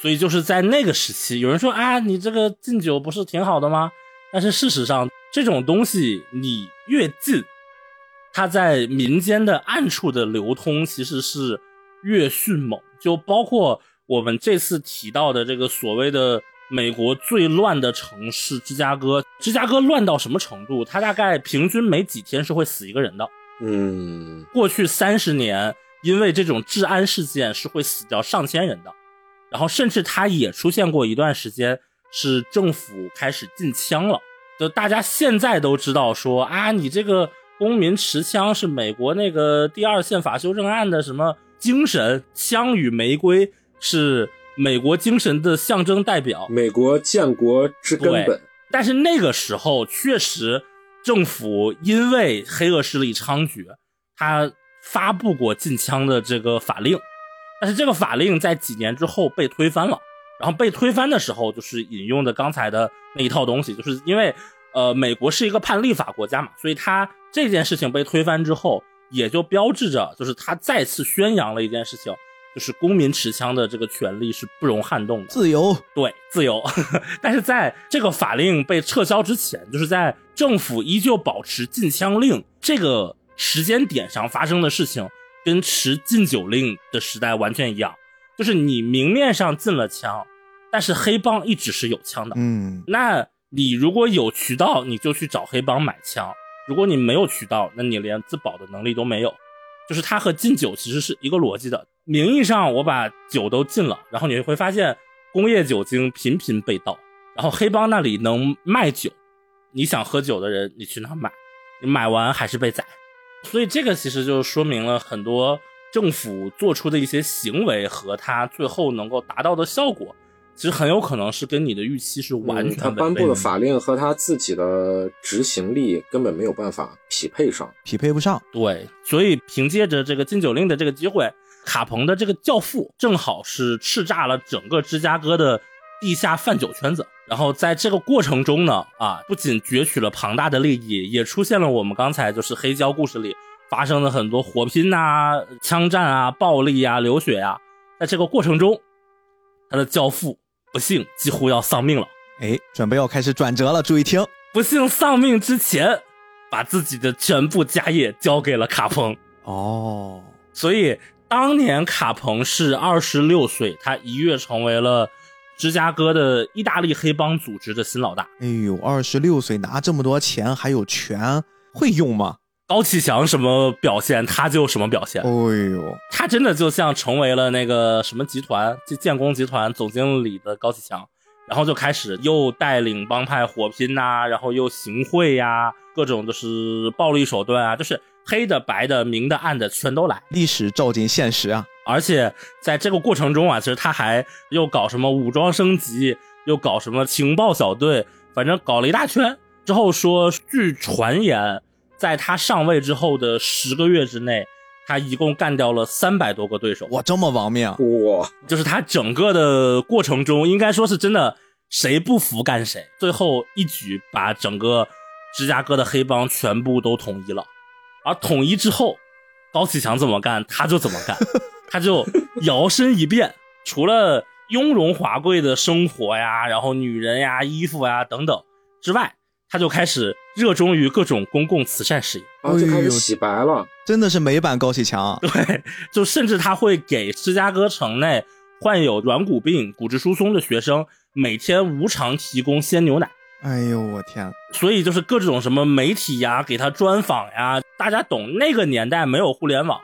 B: 所以就是在那个时期，有人说啊，你这个禁酒不是挺好的吗？但是事实上，这种东西你越禁，它在民间的暗处的流通其实是越迅猛。就包括我们这次提到的这个所谓的。美国最乱的城市芝加哥，芝加哥乱到什么程度？它大概平均每几天是会死一个人的。
C: 嗯，
B: 过去三十年，因为这种治安事件是会死掉上千人的。然后，甚至它也出现过一段时间，是政府开始禁枪了。就大家现在都知道说啊，你这个公民持枪是美国那个第二宪法修正案的什么精神？枪与玫瑰是。美国精神的象征代表，
C: 美国建国之根本。
B: 但是那个时候确实，政府因为黑恶势力猖獗，他发布过禁枪的这个法令。但是这个法令在几年之后被推翻了。然后被推翻的时候，就是引用的刚才的那一套东西，就是因为呃，美国是一个判例法国家嘛，所以他这件事情被推翻之后，也就标志着，就是他再次宣扬了一件事情。就是公民持枪的这个权利是不容撼动的，
A: 自由
B: 对自由。但是在这个法令被撤销之前，就是在政府依旧保持禁枪令这个时间点上发生的事情，跟持禁酒令的时代完全一样。就是你明面上禁了枪，但是黑帮一直是有枪的。
A: 嗯，
B: 那你如果有渠道，你就去找黑帮买枪；如果你没有渠道，那你连自保的能力都没有。就是它和禁酒其实是一个逻辑的。名义上我把酒都禁了，然后你会发现工业酒精频频被盗，然后黑帮那里能卖酒，你想喝酒的人你去哪买？你买完还是被宰，所以这个其实就说明了很多政府做出的一些行为和他最后能够达到的效果。其实很有可能是跟你的预期是完全
C: 他颁布的法令和他自己的执行力根本没有办法匹配上，
A: 匹配不上。
B: 对，所以凭借着这个禁酒令的这个机会，卡彭的这个教父正好是叱咤了整个芝加哥的地下贩酒圈子。然后在这个过程中呢，啊，不仅攫取了庞大的利益，也出现了我们刚才就是黑胶故事里发生的很多火拼啊、枪战啊、暴力啊、流血啊。在这个过程中，他的教父。不幸几乎要丧命了，
A: 哎，准备要开始转折了，注意听。
B: 不幸丧命之前，把自己的全部家业交给了卡彭。
A: 哦，
B: 所以当年卡彭是二十六岁，他一跃成为了芝加哥的意大利黑帮组织的新老大。
A: 哎呦，二十六岁拿这么多钱还有权，会用吗？
B: 高启强什么表现，他就什么表现。
A: 哎呦，
B: 他真的就像成为了那个什么集团，就建工集团总经理的高启强，然后就开始又带领帮派火拼呐，然后又行贿呀，各种就是暴力手段啊，就是黑的、白的、明的、暗的全都来。
A: 历史照进现实啊！
B: 而且在这个过程中啊，其实他还又搞什么武装升级，又搞什么情报小队，反正搞了一大圈。之后说，据传言。在他上位之后的十个月之内，他一共干掉了三百多个对手。
A: 哇，这么亡命！
C: 哇，
B: 就是他整个的过程中，应该说是真的，谁不服干谁。最后一举把整个芝加哥的黑帮全部都统一了。而统一之后，高启强怎么干，他就怎么干，他就摇身一变，除了雍容华贵的生活呀，然后女人呀、衣服呀等等之外。他就开始热衷于各种公共慈善事业，
C: 然后就开始洗白了，
A: 真的是美版高启强。
B: 对，就甚至他会给芝加哥城内患有软骨病、骨质疏松的学生每天无偿提供鲜牛奶。
A: 哎呦，我天！
B: 所以就是各种什么媒体呀，给他专访呀，大家懂那个年代没有互联网，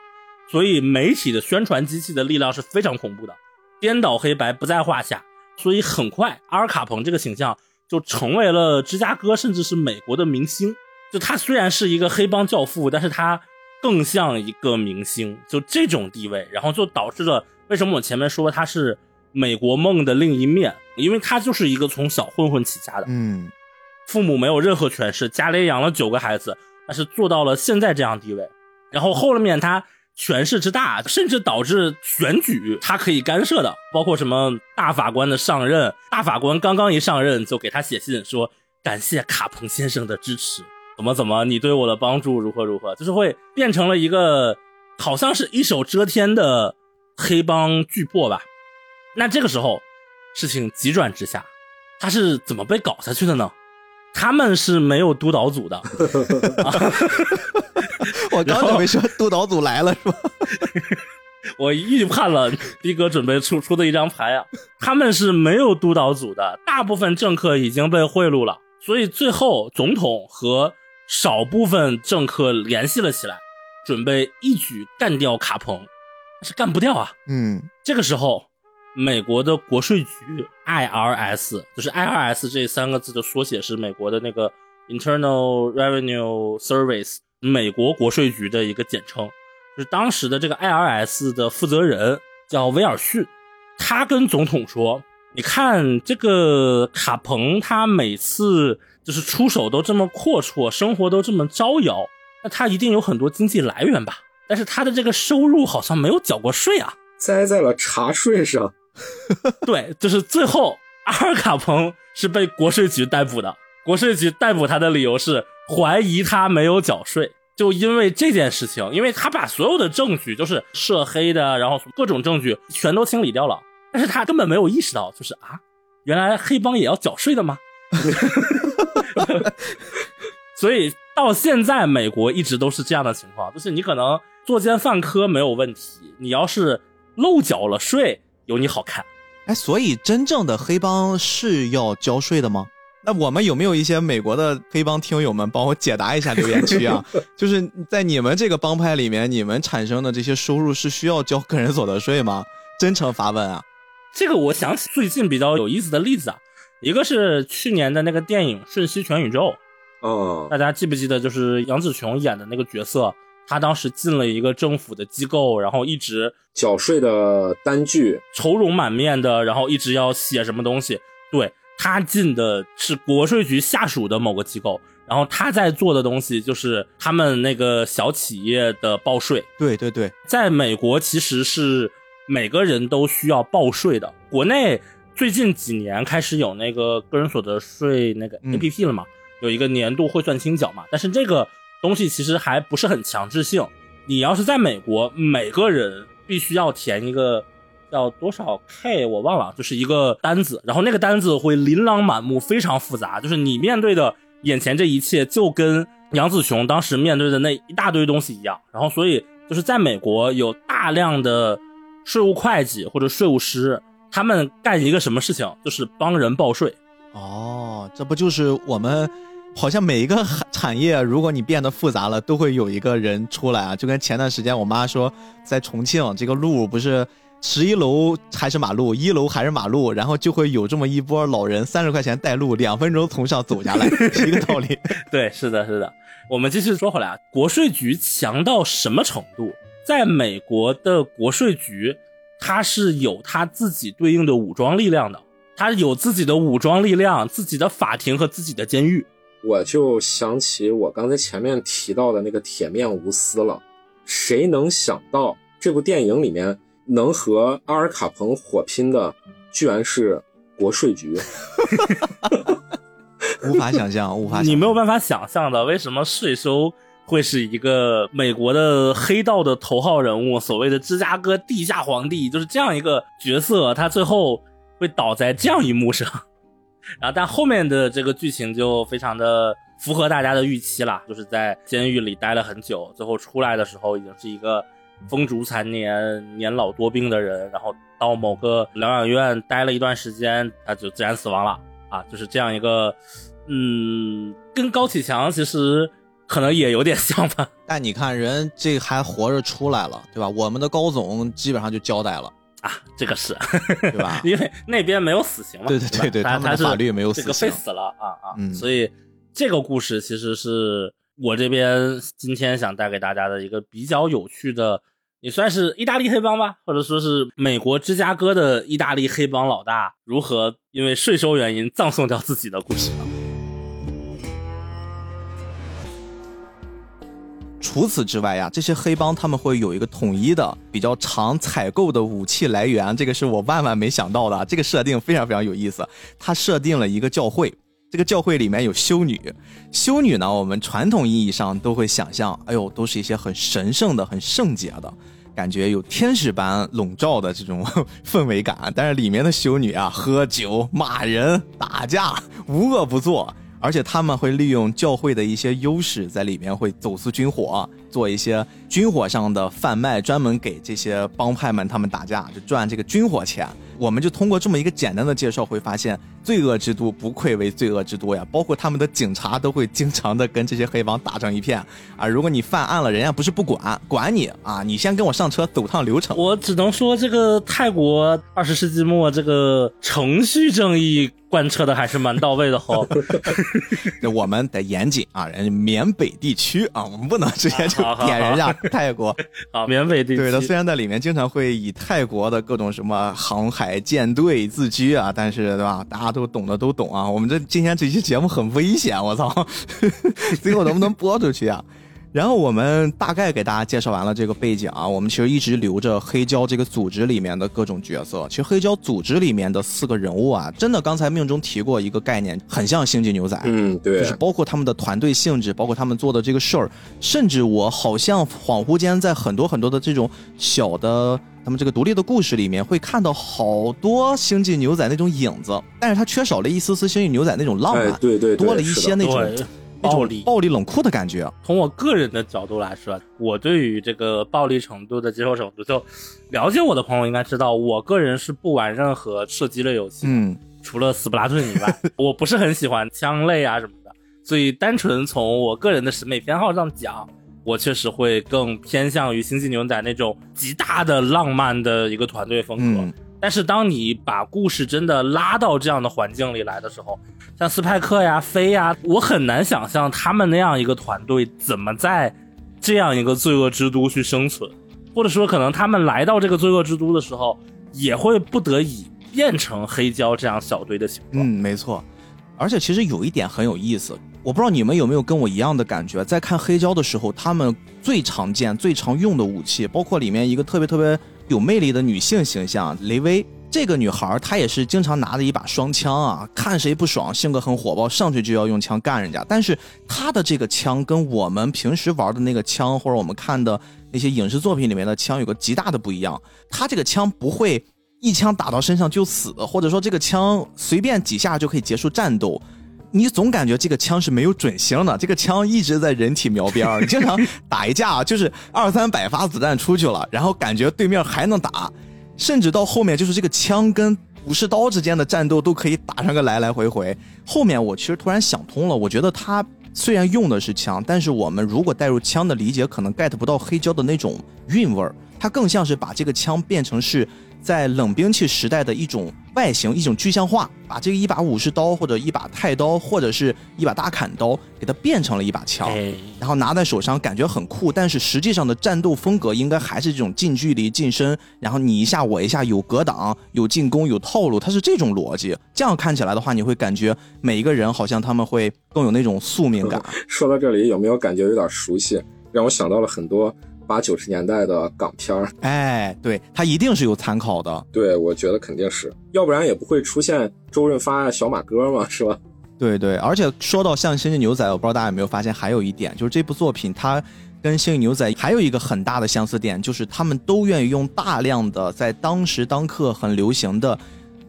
B: 所以媒体的宣传机器的力量是非常恐怖的，颠倒黑白不在话下。所以很快，阿尔卡彭这个形象。就成为了芝加哥甚至是美国的明星。就他虽然是一个黑帮教父，但是他更像一个明星。就这种地位，然后就导致了为什么我前面说他是美国梦的另一面，因为他就是一个从小混混起家的，
A: 嗯，
B: 父母没有任何权势，家里养了九个孩子，但是做到了现在这样地位。然后后面他权势之大，甚至导致选举他可以干涉的，包括什么大法官的上任，大法官刚刚一上任就给他写信说感谢卡彭先生的支持，怎么怎么你对我的帮助如何如何，就是会变成了一个好像是一手遮天的黑帮巨擘吧。那这个时候事情急转直下，他是怎么被搞下去的呢？他们是没有督导组的，
A: 我刚准备说督导组来了是吧？
B: 我预判了逼哥准备出出的一张牌啊，他们是没有督导组的，大部分政客已经被贿赂了，所以最后总统和少部分政客联系了起来，准备一举干掉卡彭，但是干不掉啊。
A: 嗯，
B: 这个时候，美国的国税局 IRS，就是 IRS 这三个字的缩写是美国的那个 Internal Revenue Service，美国国税局的一个简称。就是当时的这个 IRS 的负责人叫威尔逊，他跟总统说：“你看这个卡彭，他每次就是出手都这么阔绰，生活都这么招摇，那他一定有很多经济来源吧？但是他的这个收入好像没有缴过税啊。”
C: 栽在了茶税上。
B: 对，就是最后阿尔卡彭是被国税局逮捕的。国税局逮捕他的理由是怀疑他没有缴税。就因为这件事情，因为他把所有的证据，就是涉黑的，然后各种证据全都清理掉了，但是他根本没有意识到，就是啊，原来黑帮也要缴税的吗？所以到现在，美国一直都是这样的情况，就是你可能作奸犯科没有问题，你要是漏缴了税，有你好看。
A: 哎，所以真正的黑帮是要交税的吗？那我们有没有一些美国的黑帮听友们帮我解答一下留言区啊？就是在你们这个帮派里面，你们产生的这些收入是需要交个人所得税吗？真诚发问啊！
B: 这个我想起最近比较有意思的例子啊，一个是去年的那个电影《瞬息全宇宙》，
C: 嗯，
B: 大家记不记得？就是杨紫琼演的那个角色，她当时进了一个政府的机构，然后一直
C: 缴税的单据，
B: 愁容满面的，然后一直要写什么东西，对。他进的是国税局下属的某个机构，然后他在做的东西就是他们那个小企业的报税。
A: 对对对，
B: 在美国其实是每个人都需要报税的。国内最近几年开始有那个个人所得税那个 A P P 了嘛，有一个年度汇算清缴嘛，但是这个东西其实还不是很强制性。你要是在美国，每个人必须要填一个。叫多少 K 我忘了，就是一个单子，然后那个单子会琳琅满目，非常复杂。就是你面对的眼前这一切，就跟杨子雄当时面对的那一大堆东西一样。然后，所以就是在美国有大量的税务会计或者税务师，他们干一个什么事情，就是帮人报税。
A: 哦，这不就是我们好像每一个产业，如果你变得复杂了，都会有一个人出来啊。就跟前段时间我妈说，在重庆这个路不是。十一楼还是马路，一楼还是马路，然后就会有这么一波老人，三十块钱带路，两分钟从上走下来，一个道理。
B: 对，是的，是的。我们继续说回来啊，国税局强到什么程度？在美国的国税局，它是有它自己对应的武装力量的，它有自己的武装力量、自己的法庭和自己的监狱。
C: 我就想起我刚才前面提到的那个铁面无私了。谁能想到这部电影里面？能和阿尔卡彭火拼的，居然是国税局，
A: 无法想象，无法
B: 你没有办法想象的，为什么税收会是一个美国的黑道的头号人物，所谓的芝加哥地下皇帝，就是这样一个角色，他最后会倒在这样一幕上，然后但后面的这个剧情就非常的符合大家的预期了，就是在监狱里待了很久，最后出来的时候已经是一个。风烛残年、年老多病的人，然后到某个疗养院待了一段时间，他就自然死亡了啊！就是这样一个，嗯，跟高启强其实可能也有点像吧。
A: 但你看人这还活着出来了，对吧？我们的高总基本上就交代了
B: 啊，这个是
A: 对吧？
B: 因为那边没有死刑嘛，
A: 对对对对，
B: 他
A: 他法律没有死刑，
B: 这个被死了啊啊！所以这个故事其实是。我这边今天想带给大家的一个比较有趣的，也算是意大利黑帮吧，或者说是美国芝加哥的意大利黑帮老大如何因为税收原因葬送掉自己的故事。
A: 除此之外呀，这些黑帮他们会有一个统一的、比较常采购的武器来源，这个是我万万没想到的。这个设定非常非常有意思。他设定了一个教会，这个教会里面有修女。修女呢，我们传统意义上都会想象，哎呦，都是一些很神圣的、很圣洁的。感觉有天使般笼罩的这种 氛围感，但是里面的修女啊，喝酒、骂人、打架，无恶不作，而且他们会利用教会的一些优势，在里面会走私军火，做一些军火上的贩卖，专门给这些帮派们他们打架，就赚这个军火钱。我们就通过这么一个简单的介绍，会发现罪恶之都不愧为罪恶之都呀！包括他们的警察都会经常的跟这些黑帮打成一片啊！如果你犯案了，人家不是不管，管你啊！你先跟我上车走趟流程。
B: 我只能说，这个泰国二十世纪末这个程序正义贯彻的还是蛮到位的哈。
A: 我们得严谨啊，人家缅北地区啊，我们不能直接就 点人家 泰国。
B: 啊，缅北地区。
A: 对的，虽然在里面经常会以泰国的各种什么航海。海舰队自居啊，但是对吧？大家都懂的都懂啊。我们这今天这期节目很危险，我操！最后能不能播出去啊？然后我们大概给大家介绍完了这个背景啊，我们其实一直留着黑胶这个组织里面的各种角色。其实黑胶组织里面的四个人物啊，真的刚才命中提过一个概念，很像星际牛仔。
C: 嗯，对，
A: 就是包括他们的团队性质，包括他们做的这个事儿，甚至我好像恍惚间在很多很多的这种小的。他们这个独立的故事里面会看到好多星际牛仔那种影子，但是它缺少了一丝丝星际牛仔那种浪漫，
C: 对对，
A: 多了一些那种
B: 暴力、
A: 暴力冷酷的感觉。
B: 从我个人的角度来说，我对于这个暴力程度的接受程度，就了解我的朋友应该知道，我个人是不玩任何射击类游戏，
A: 嗯，
B: 除了斯普拉顿以外，我不是很喜欢枪类啊什么的，所以单纯从我个人的审美偏好上讲。我确实会更偏向于星际牛仔那种极大的浪漫的一个团队风格，但是当你把故事真的拉到这样的环境里来的时候，像斯派克呀、飞呀，我很难想象他们那样一个团队怎么在这样一个罪恶之都去生存，或者说可能他们来到这个罪恶之都的时候，也会不得已变成黑胶这样小队的形状。
A: 嗯，没错。而且其实有一点很有意思，我不知道你们有没有跟我一样的感觉，在看黑胶的时候，他们最常见、最常用的武器，包括里面一个特别特别有魅力的女性形象雷薇，这个女孩她也是经常拿着一把双枪啊，看谁不爽，性格很火爆，上去就要用枪干人家。但是她的这个枪跟我们平时玩的那个枪，或者我们看的那些影视作品里面的枪有个极大的不一样，她这个枪不会。一枪打到身上就死，或者说这个枪随便几下就可以结束战斗，你总感觉这个枪是没有准星的。这个枪一直在人体瞄边儿，你经常打一架就是二三百发子弹出去了，然后感觉对面还能打，甚至到后面就是这个枪跟武士刀之间的战斗都可以打上个来来回回。后面我其实突然想通了，我觉得他虽然用的是枪，但是我们如果带入枪的理解，可能 get 不到黑胶的那种韵味儿，它更像是把这个枪变成是。在冷兵器时代的一种外形，一种具象化，把这个一把武士刀或者一把太刀或者是一把大砍刀，给它变成了一把枪，然后拿在手上感觉很酷，但是实际上的战斗风格应该还是这种近距离近身，然后你一下我一下，有格挡，有进攻，有套路，它是这种逻辑。这样看起来的话，你会感觉每一个人好像他们会更有那种宿命感。
C: 说到这里，有没有感觉有点熟悉？让我想到了很多。八九十年代的港片儿，
A: 哎，对，它一定是有参考的。
C: 对，我觉得肯定是，要不然也不会出现周润发啊、小马哥嘛，是吧？
A: 对对，而且说到像《星际牛仔》，我不知道大家有没有发现，还有一点就是这部作品它跟《星际牛仔》还有一个很大的相似点，就是他们都愿意用大量的在当时当刻很流行的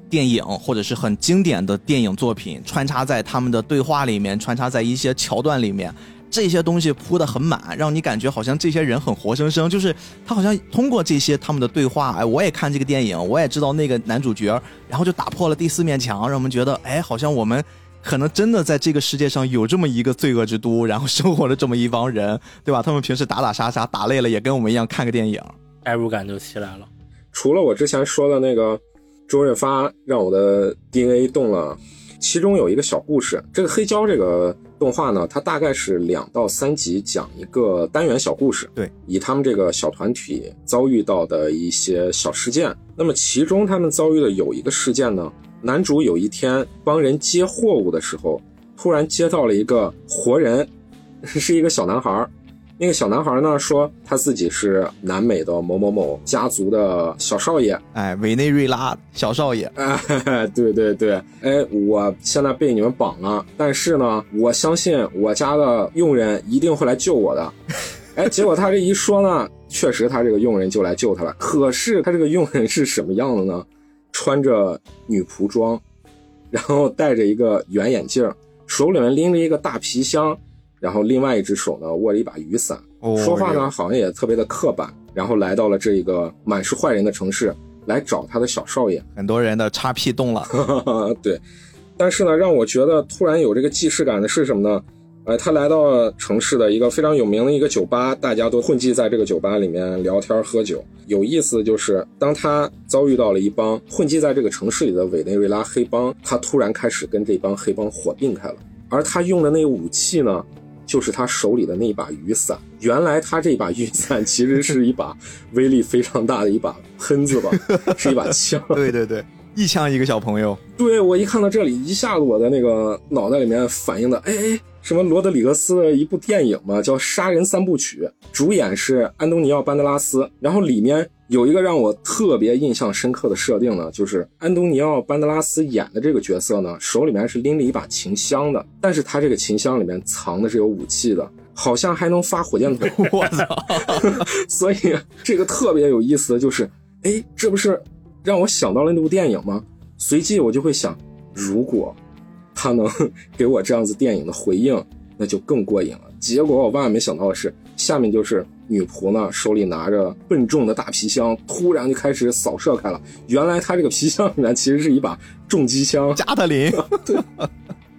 A: 电影或者是很经典的电影作品穿插在他们的对话里面，穿插在一些桥段里面。这些东西铺的很满，让你感觉好像这些人很活生生，就是他好像通过这些他们的对话，哎，我也看这个电影，我也知道那个男主角，然后就打破了第四面墙，让我们觉得，哎，好像我们可能真的在这个世界上有这么一个罪恶之都，然后生活了这么一帮人，对吧？他们平时打打杀杀，打累了也跟我们一样看个电影，
B: 代入感就起来了。
C: 除了我之前说的那个周润发让我的 DNA 动了，其中有一个小故事，这个黑胶这个。动画呢，它大概是两到三集讲一个单元小故事，
A: 对，
C: 以他们这个小团体遭遇到的一些小事件。那么其中他们遭遇的有一个事件呢，男主有一天帮人接货物的时候，突然接到了一个活人，是一个小男孩那个小男孩呢说他自己是南美的某某某家族的小少爷，
A: 哎，委内瑞拉小少爷，
C: 哎，对对对，哎，我现在被你们绑了，但是呢，我相信我家的佣人一定会来救我的。哎，结果他这一说呢，确实他这个佣人就来救他了。可是他这个佣人是什么样的呢？穿着女仆装，然后戴着一个圆眼镜，手里面拎着一个大皮箱。然后另外一只手呢握着一把雨伞，说话呢好像也特别的刻板。然后来到了这一个满是坏人的城市，来找他的小少爷。
A: 很多人的叉 P 动了，
C: 对。但是呢，让我觉得突然有这个既视感的是什么呢？呃，他来到城市的一个非常有名的一个酒吧，大家都混迹在这个酒吧里面聊天喝酒。有意思的就是，当他遭遇到了一帮混迹在这个城市里的委内瑞拉黑帮，他突然开始跟这帮黑帮火并开了。而他用的那个武器呢？就是他手里的那把雨伞，原来他这把雨伞其实是一把威力非常大的一把喷子吧，是一把枪。
A: 对对对，一枪一个小朋友。
C: 对我一看到这里，一下子我的那个脑袋里面反应的，哎哎。什么罗德里格斯的一部电影嘛，叫《杀人三部曲》，主演是安东尼奥·班德拉斯。然后里面有一个让我特别印象深刻的设定呢，就是安东尼奥·班德拉斯演的这个角色呢，手里面是拎着一把琴箱的，但是他这个琴箱里面藏的是有武器的，好像还能发火箭筒。
A: 我操！
C: 所以这个特别有意思的就是，哎，这不是让我想到了那部电影吗？随即我就会想，如果。他能 给我这样子电影的回应，那就更过瘾了。结果我万万没想到的是，下面就是女仆呢，手里拿着笨重的大皮箱，突然就开始扫射开了。原来他这个皮箱里面其实是一把重机枪，
A: 加特林。
C: 对，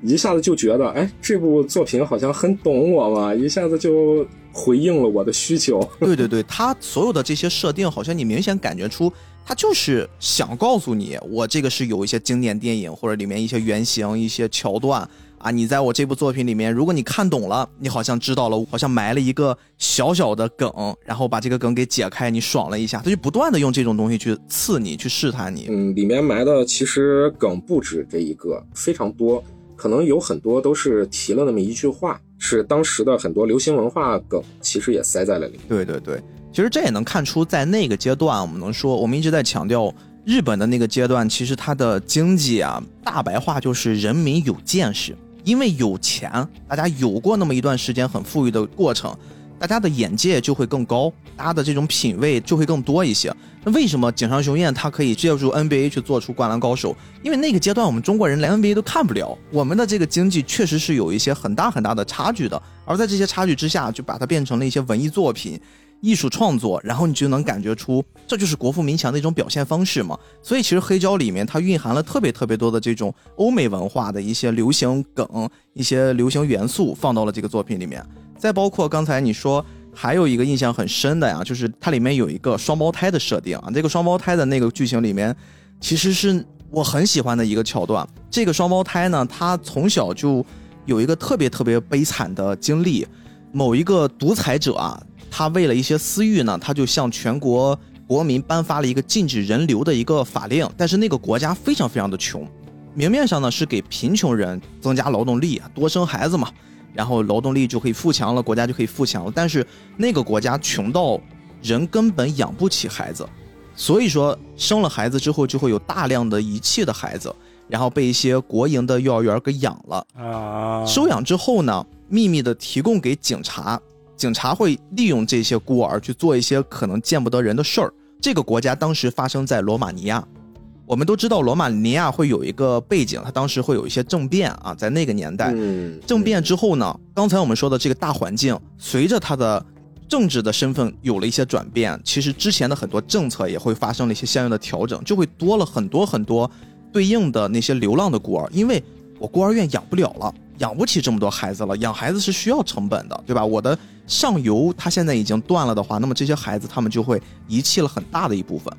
C: 一下子就觉得，哎，这部作品好像很懂我嘛，一下子就回应了我的需求。
A: 对对对，他所有的这些设定，好像你明显感觉出。他就是想告诉你，我这个是有一些经典电影或者里面一些原型、一些桥段啊。你在我这部作品里面，如果你看懂了，你好像知道了，好像埋了一个小小的梗，然后把这个梗给解开，你爽了一下。他就不断的用这种东西去刺你，去试探你。
C: 嗯，里面埋的其实梗不止这一个，非常多，可能有很多都是提了那么一句话，是当时的很多流行文化梗，其实也塞在了里面。
A: 对对对。其实这也能看出，在那个阶段，我们能说，我们一直在强调日本的那个阶段，其实它的经济啊，大白话就是人民有见识，因为有钱，大家有过那么一段时间很富裕的过程，大家的眼界就会更高，大家的这种品味就会更多一些。那为什么井上雄彦他可以借助 NBA 去做出灌篮高手？因为那个阶段我们中国人连 NBA 都看不了，我们的这个经济确实是有一些很大很大的差距的，而在这些差距之下，就把它变成了一些文艺作品。艺术创作，然后你就能感觉出这就是国富民强的一种表现方式嘛。所以其实黑胶里面它蕴含了特别特别多的这种欧美文化的一些流行梗、一些流行元素放到了这个作品里面。再包括刚才你说还有一个印象很深的呀，就是它里面有一个双胞胎的设定啊。这个双胞胎的那个剧情里面，其实是我很喜欢的一个桥段。这个双胞胎呢，他从小就有一个特别特别悲惨的经历，某一个独裁者啊。他为了一些私欲呢，他就向全国国民颁发了一个禁止人流的一个法令。但是那个国家非常非常的穷，明面上呢是给贫穷人增加劳动力，多生孩子嘛，然后劳动力就可以富强了，国家就可以富强了。但是那个国家穷到人根本养不起孩子，所以说生了孩子之后就会有大量的遗弃的孩子，然后被一些国营的幼儿园给养了啊。收养之后呢，秘密的提供给警察。警察会利用这些孤儿去做一些可能见不得人的事儿。这个国家当时发生在罗马尼亚，我们都知道罗马尼亚会有一个背景，它当时会有一些政变啊，在那个年代，政变之后呢，刚才我们说的这个大环境，随着它的政治的身份有了一些转变，其实之前的很多政策也会发生了一些相应的调整，就会多了很多很多对应的那些流浪的孤儿，因为我孤儿院养不了了。养不起这么多孩子了，养孩子是需要成本的，对吧？我的上游它现在已经断了的话，那么这些孩子他们就会遗弃了很大的一部分，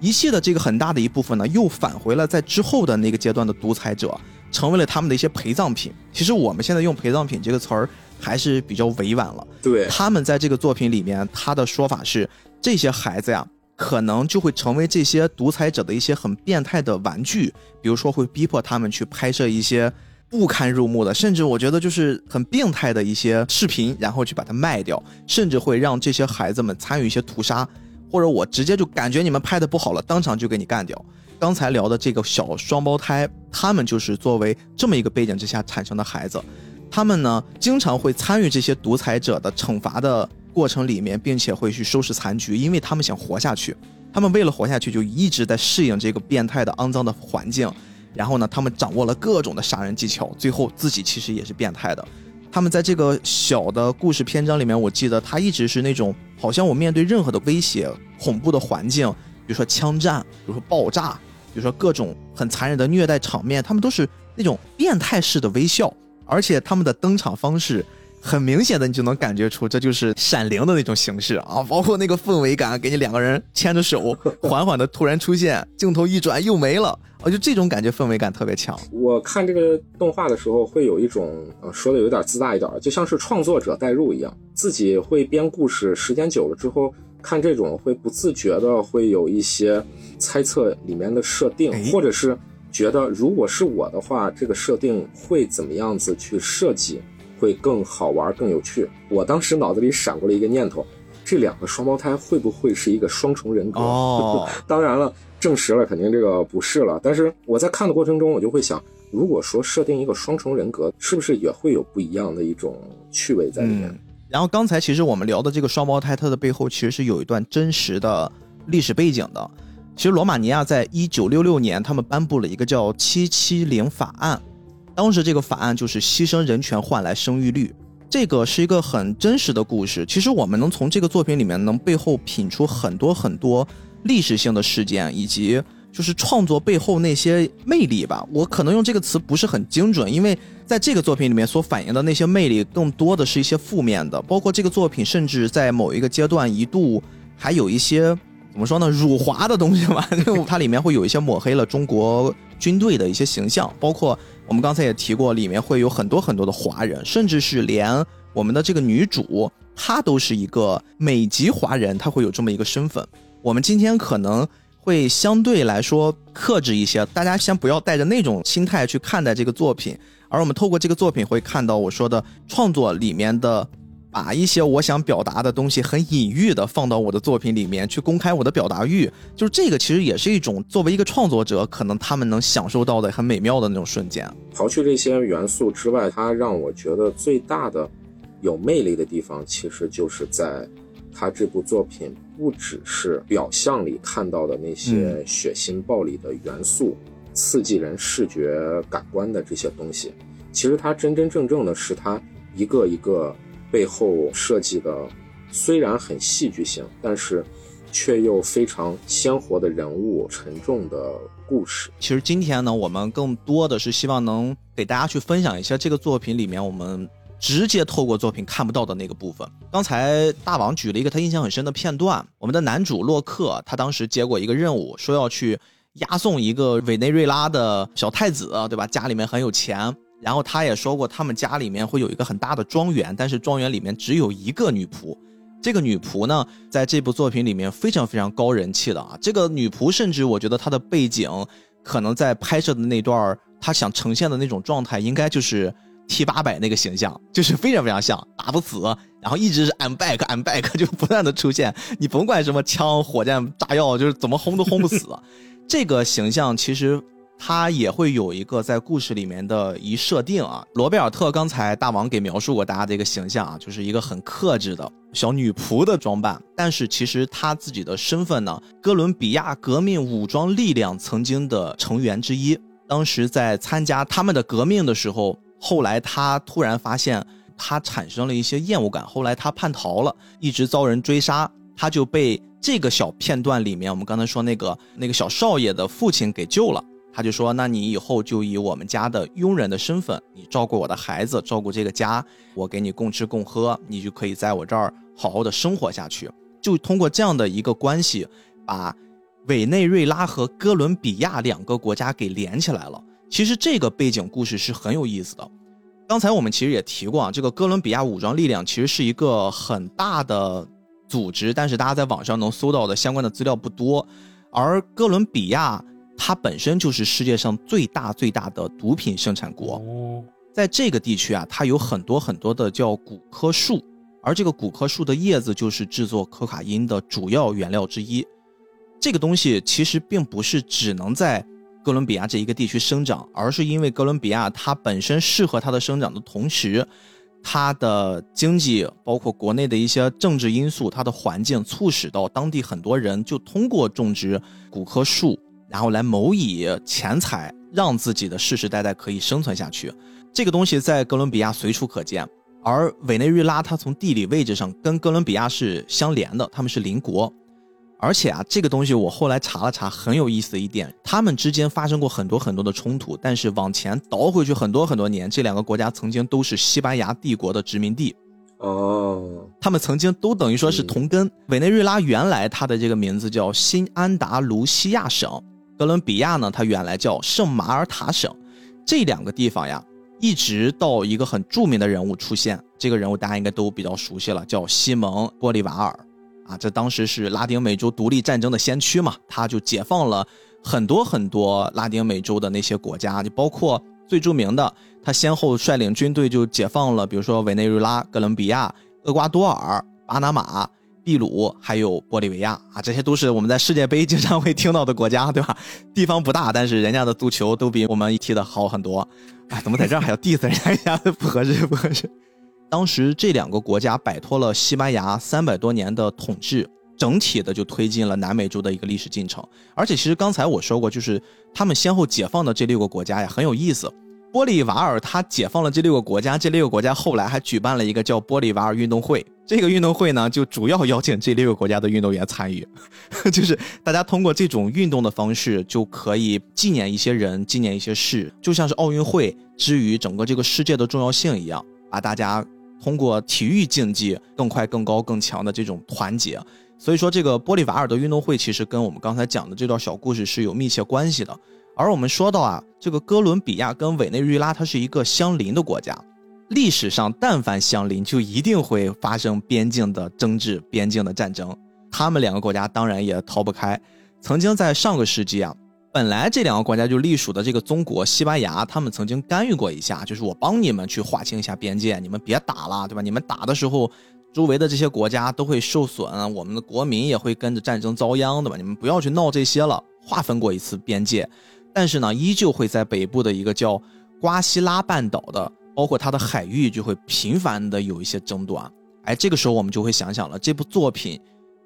A: 遗弃的这个很大的一部分呢，又返回了在之后的那个阶段的独裁者，成为了他们的一些陪葬品。其实我们现在用陪葬品这个词儿还是比较委婉了。
C: 对，
A: 他们在这个作品里面，他的说法是，这些孩子呀，可能就会成为这些独裁者的一些很变态的玩具，比如说会逼迫他们去拍摄一些。不堪入目的，甚至我觉得就是很病态的一些视频，然后去把它卖掉，甚至会让这些孩子们参与一些屠杀，或者我直接就感觉你们拍的不好了，当场就给你干掉。刚才聊的这个小双胞胎，他们就是作为这么一个背景之下产生的孩子，他们呢经常会参与这些独裁者的惩罚的过程里面，并且会去收拾残局，因为他们想活下去。他们为了活下去，就一直在适应这个变态的、肮脏的环境。然后呢，他们掌握了各种的杀人技巧，最后自己其实也是变态的。他们在这个小的故事篇章里面，我记得他一直是那种，好像我面对任何的威胁、恐怖的环境，比如说枪战，比如说爆炸，比如说各种很残忍的虐待场面，他们都是那种变态式的微笑，而且他们的登场方式。很明显的，你就能感觉出这就是《闪灵》的那种形式啊，包括那个氛围感，给你两个人牵着手，缓缓的突然出现，镜头一转又没了，啊，就这种感觉氛围感特别强。
C: 我看这个动画的时候，会有一种呃说的有点自大一点，就像是创作者代入一样，自己会编故事，时间久了之后看这种会不自觉的会有一些猜测里面的设定，或者是觉得如果是我的话，这个设定会怎么样子去设计。会更好玩、更有趣。我当时脑子里闪过了一个念头：这两个双胞胎会不会是一个双重人格？
A: 哦，
C: 当然了，证实了肯定这个不是了。但是我在看的过程中，我就会想，如果说设定一个双重人格，是不是也会有不一样的一种趣味在里面？
A: 然后刚才其实我们聊的这个双胞胎，它的背后其实是有一段真实的历史背景的。其实罗马尼亚在一九六六年，他们颁布了一个叫“七七零法案”。当时这个法案就是牺牲人权换来生育率，这个是一个很真实的故事。其实我们能从这个作品里面能背后品出很多很多历史性的事件，以及就是创作背后那些魅力吧。我可能用这个词不是很精准，因为在这个作品里面所反映的那些魅力更多的是一些负面的，包括这个作品甚至在某一个阶段一度还有一些怎么说呢辱华的东西吧，它里面会有一些抹黑了中国军队的一些形象，包括。我们刚才也提过，里面会有很多很多的华人，甚至是连我们的这个女主，她都是一个美籍华人，她会有这么一个身份。我们今天可能会相对来说克制一些，大家先不要带着那种心态去看待这个作品，而我们透过这个作品会看到我说的创作里面的。把一些我想表达的东西很隐喻的放到我的作品里面去公开我的表达欲，就是这个其实也是一种作为一个创作者可能他们能享受到的很美妙的那种瞬间。
C: 刨去这些元素之外，它让我觉得最大的有魅力的地方，其实就是在它这部作品不只是表象里看到的那些血腥暴力的元素，刺激人视觉感官的这些东西，其实它真真正正的是它一个一个。背后设计的虽然很戏剧性，但是却又非常鲜活的人物、沉重的故事。
A: 其实今天呢，我们更多的是希望能给大家去分享一下这个作品里面我们直接透过作品看不到的那个部分。刚才大王举了一个他印象很深的片段，我们的男主洛克，他当时接过一个任务，说要去押送一个委内瑞拉的小太子，对吧？家里面很有钱。然后他也说过，他们家里面会有一个很大的庄园，但是庄园里面只有一个女仆。这个女仆呢，在这部作品里面非常非常高人气的啊。这个女仆甚至我觉得她的背景，可能在拍摄的那段她想呈现的那种状态，应该就是 T 八百那个形象，就是非常非常像，打不死，然后一直是 I'm back I'm back 就不断的出现，你甭管什么枪、火箭、炸药，就是怎么轰都轰不死。这个形象其实。他也会有一个在故事里面的一设定啊，罗贝尔特刚才大王给描述过大家的一个形象啊，就是一个很克制的小女仆的装扮，但是其实他自己的身份呢，哥伦比亚革命武装力量曾经的成员之一，当时在参加他们的革命的时候，后来他突然发现他产生了一些厌恶感，后来他叛逃了，一直遭人追杀，他就被这个小片段里面我们刚才说那个那个小少爷的父亲给救了。他就说：“那你以后就以我们家的佣人的身份，你照顾我的孩子，照顾这个家，我给你供吃供喝，你就可以在我这儿好好的生活下去。就通过这样的一个关系，把委内瑞拉和哥伦比亚两个国家给连起来了。其实这个背景故事是很有意思的。刚才我们其实也提过啊，这个哥伦比亚武装力量其实是一个很大的组织，但是大家在网上能搜到的相关的资料不多，而哥伦比亚。”它本身就是世界上最大最大的毒品生产国。
B: 哦，
A: 在这个地区啊，它有很多很多的叫古柯树，而这个古柯树的叶子就是制作可卡因的主要原料之一。这个东西其实并不是只能在哥伦比亚这一个地区生长，而是因为哥伦比亚它本身适合它的生长的同时，它的经济包括国内的一些政治因素，它的环境促使到当地很多人就通过种植古柯树，然后来谋以钱财，让自己的世世代代可以生存下去。这个东西在哥伦比亚随处可见，而委内瑞拉它从地理位置上跟哥伦比亚是相连的，他们是邻国。而且啊，这个东西我后来查了查，很有意思的一点，他们之间发生过很多很多的冲突，但是往前倒回去很多很多年，这两个国家曾经都是西班牙帝国的殖民地，
C: 哦，
A: 他们曾经都等于说是同根。委内瑞拉原来它的这个名字叫新安达卢西亚省，哥伦比亚呢，它原来叫圣马尔塔省，这两个地方呀，一直到一个很著名的人物出现，这个人物大家应该都比较熟悉了，叫西蒙·玻利瓦尔。啊，这当时是拉丁美洲独立战争的先驱嘛，他就解放了很多很多拉丁美洲的那些国家，就包括最著名的，他先后率领军队就解放了，比如说委内瑞拉、哥伦比亚、厄瓜多尔、巴拿马、秘鲁，还有玻利维亚啊，这些都是我们在世界杯经常会听到的国家，对吧？地方不大，但是人家的足球都比我们踢的好很多。哎，怎么在这儿还要 diss 人家？不合适，不合适。当时这两个国家摆脱了西班牙三百多年的统治，整体的就推进了南美洲的一个历史进程。而且，其实刚才我说过，就是他们先后解放的这六个国家呀，很有意思。玻利瓦尔他解放了这六个国家，这六个国家后来还举办了一个叫玻利瓦尔运动会。这个运动会呢，就主要邀请这六个国家的运动员参与，就是大家通过这种运动的方式，就可以纪念一些人，纪念一些事，就像是奥运会之于整个这个世界的重要性一样，把大家。通过体育竞技更快、更高、更强的这种团结，所以说这个玻利瓦尔的运动会其实跟我们刚才讲的这段小故事是有密切关系的。而我们说到啊，这个哥伦比亚跟委内瑞拉它是一个相邻的国家，历史上但凡相邻就一定会发生边境的争执、边境的战争，他们两个国家当然也逃不开。曾经在上个世纪啊。本来这两个国家就隶属的这个中国西班牙，他们曾经干预过一下，就是我帮你们去划清一下边界，你们别打了，对吧？你们打的时候，周围的这些国家都会受损，我们的国民也会跟着战争遭殃，对吧？你们不要去闹这些了。划分过一次边界，但是呢，依旧会在北部的一个叫瓜西拉半岛的，包括它的海域，就会频繁的有一些争端。哎，这个时候我们就会想想了，这部作品。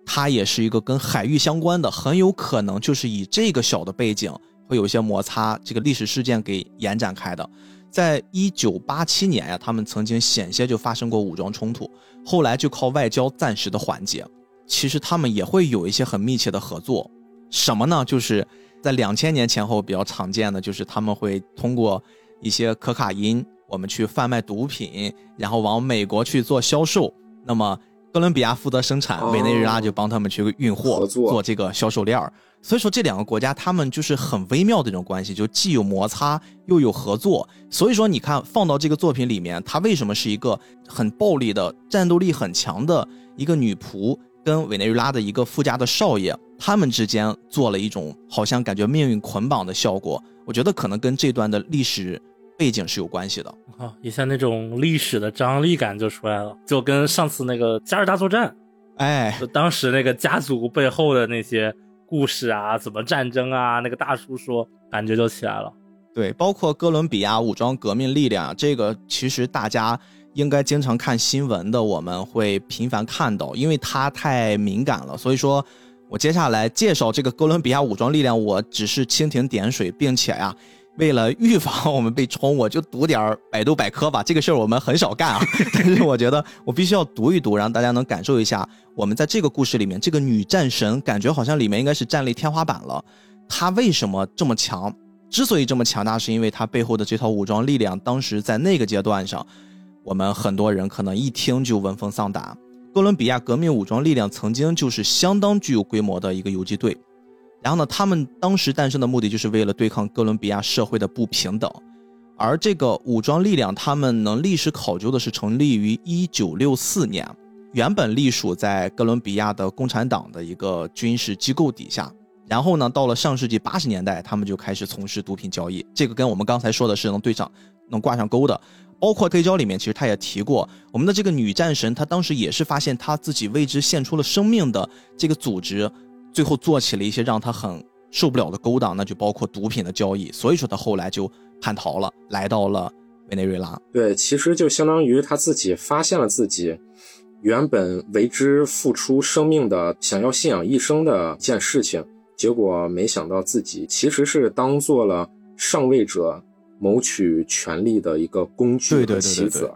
A: 它也是一个跟海域相关的，很有可能就是以这个小的背景会有一些摩擦，这个历史事件给延展开的。在一九八七年呀，他们曾经险些就发生过武装冲突，后来就靠外交暂时的缓解。其实他们也会有一些很密切的合作，什么呢？就是在两千年前后比较常见的，就是他们会通过一些可卡因，我们去贩卖毒品，然后往美国去做销售。那么哥伦比亚负责生产，委内瑞拉就帮他们去运货，做这个销售链儿。所以说这两个国家他们就是很微妙的一种关系，就既有摩擦又有合作。所以说你看放到这个作品里面，它为什么是一个很暴力的、战斗力很强的一个女仆，跟委内瑞拉的一个富家的少爷，他们之间做了一种好像感觉命运捆绑的效果？我觉得可能跟这段的历史。背景是有关系的
B: 啊，一下那种历史的张力感就出来了，就跟上次那个加尔大作战，
A: 哎，
B: 就当时那个家族背后的那些故事啊，怎么战争啊，那个大叔说，感觉就起来了。
A: 对，包括哥伦比亚武装革命力量，这个其实大家应该经常看新闻的，我们会频繁看到，因为它太敏感了，所以说我接下来介绍这个哥伦比亚武装力量，我只是蜻蜓点水，并且呀。为了预防我们被冲，我就读点百度百科吧。这个事儿我们很少干啊，但是我觉得我必须要读一读，让大家能感受一下我们在这个故事里面，这个女战神感觉好像里面应该是战力天花板了。她为什么这么强？之所以这么强大，是因为她背后的这套武装力量。当时在那个阶段上，我们很多人可能一听就闻风丧胆。哥伦比亚革命武装力量曾经就是相当具有规模的一个游击队。然后呢，他们当时诞生的目的就是为了对抗哥伦比亚社会的不平等，而这个武装力量，他们能历史考究的是成立于一九六四年，原本隶属在哥伦比亚的共产党的一个军事机构底下，然后呢，到了上世纪八十年代，他们就开始从事毒品交易。这个跟我们刚才说的是能对上、能挂上钩的。包括黑胶里面，其实他也提过，我们的这个女战神，她当时也是发现她自己为之献出了生命的这个组织，最后做起了一些让他很受不了的勾当，那就包括毒品的交易。所以说，他后来就叛逃了，来到了委内瑞拉。
C: 对，其实就相当于他自己发现了自己原本为之付出生命的、想要信仰一生的一件事情，结果没想到自己其实是当做了上位者。谋取权力的一个工具和棋子。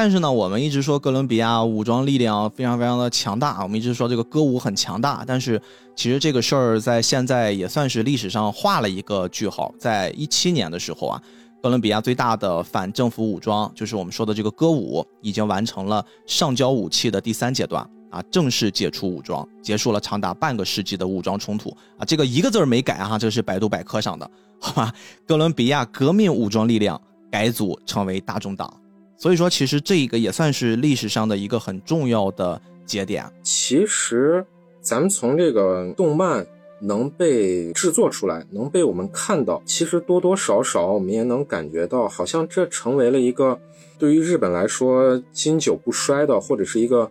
A: 但是呢，我们一直说哥伦比亚武装力量非常非常的强大啊，我们一直说这个歌舞很强大。但是其实这个事儿在现在也算是历史上画了一个句号。在一七年的时候啊，哥伦比亚最大的反政府武装，就是我们说的这个歌舞，已经完成了上交武器的第三阶段啊，正式解除武装，结束了长达半个世纪的武装冲突啊。这个一个字儿没改哈，这是百度百科上的。好吧，哥伦比亚革命武装力量改组成为大众党，所以说其实这一个也算是历史上的一个很重要的节点。
C: 其实，咱们从这个动漫能被制作出来，能被我们看到，其实多多少少我们也能感觉到，好像这成为了一个对于日本来说经久不衰的，或者是一个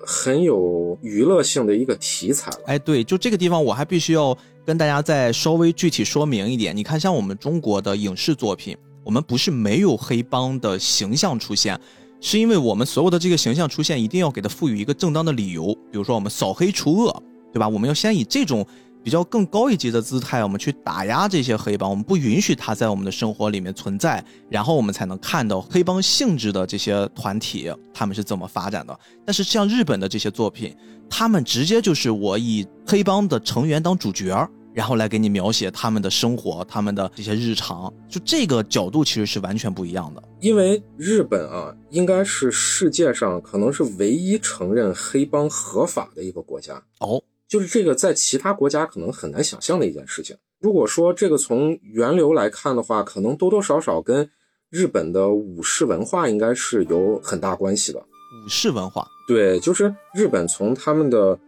C: 很有娱乐性的一个题材了。
A: 哎，对，就这个地方我还必须要。跟大家再稍微具体说明一点，你看，像我们中国的影视作品，我们不是没有黑帮的形象出现，是因为我们所有的这个形象出现，一定要给它赋予一个正当的理由，比如说我们扫黑除恶，对吧？我们要先以这种比较更高一级的姿态，我们去打压这些黑帮，我们不允许他在我们的生活里面存在，然后我们才能看到黑帮性质的这些团体他们是怎么发展的。但是像日本的这些作品。他们直接就是我以黑帮的成员当主角，然后来给你描写他们的生活、他们的这些日常，就这个角度其实是完全不一样的。
C: 因为日本啊，应该是世界上可能是唯一承认黑帮合法的一个国家
A: 哦，
C: 就是这个在其他国家可能很难想象的一件事情。如果说这个从源流来看的话，可能多多少少跟日本的武士文化应该是有很大关系的。
A: 武士文化。
C: 对，就是日本从他们的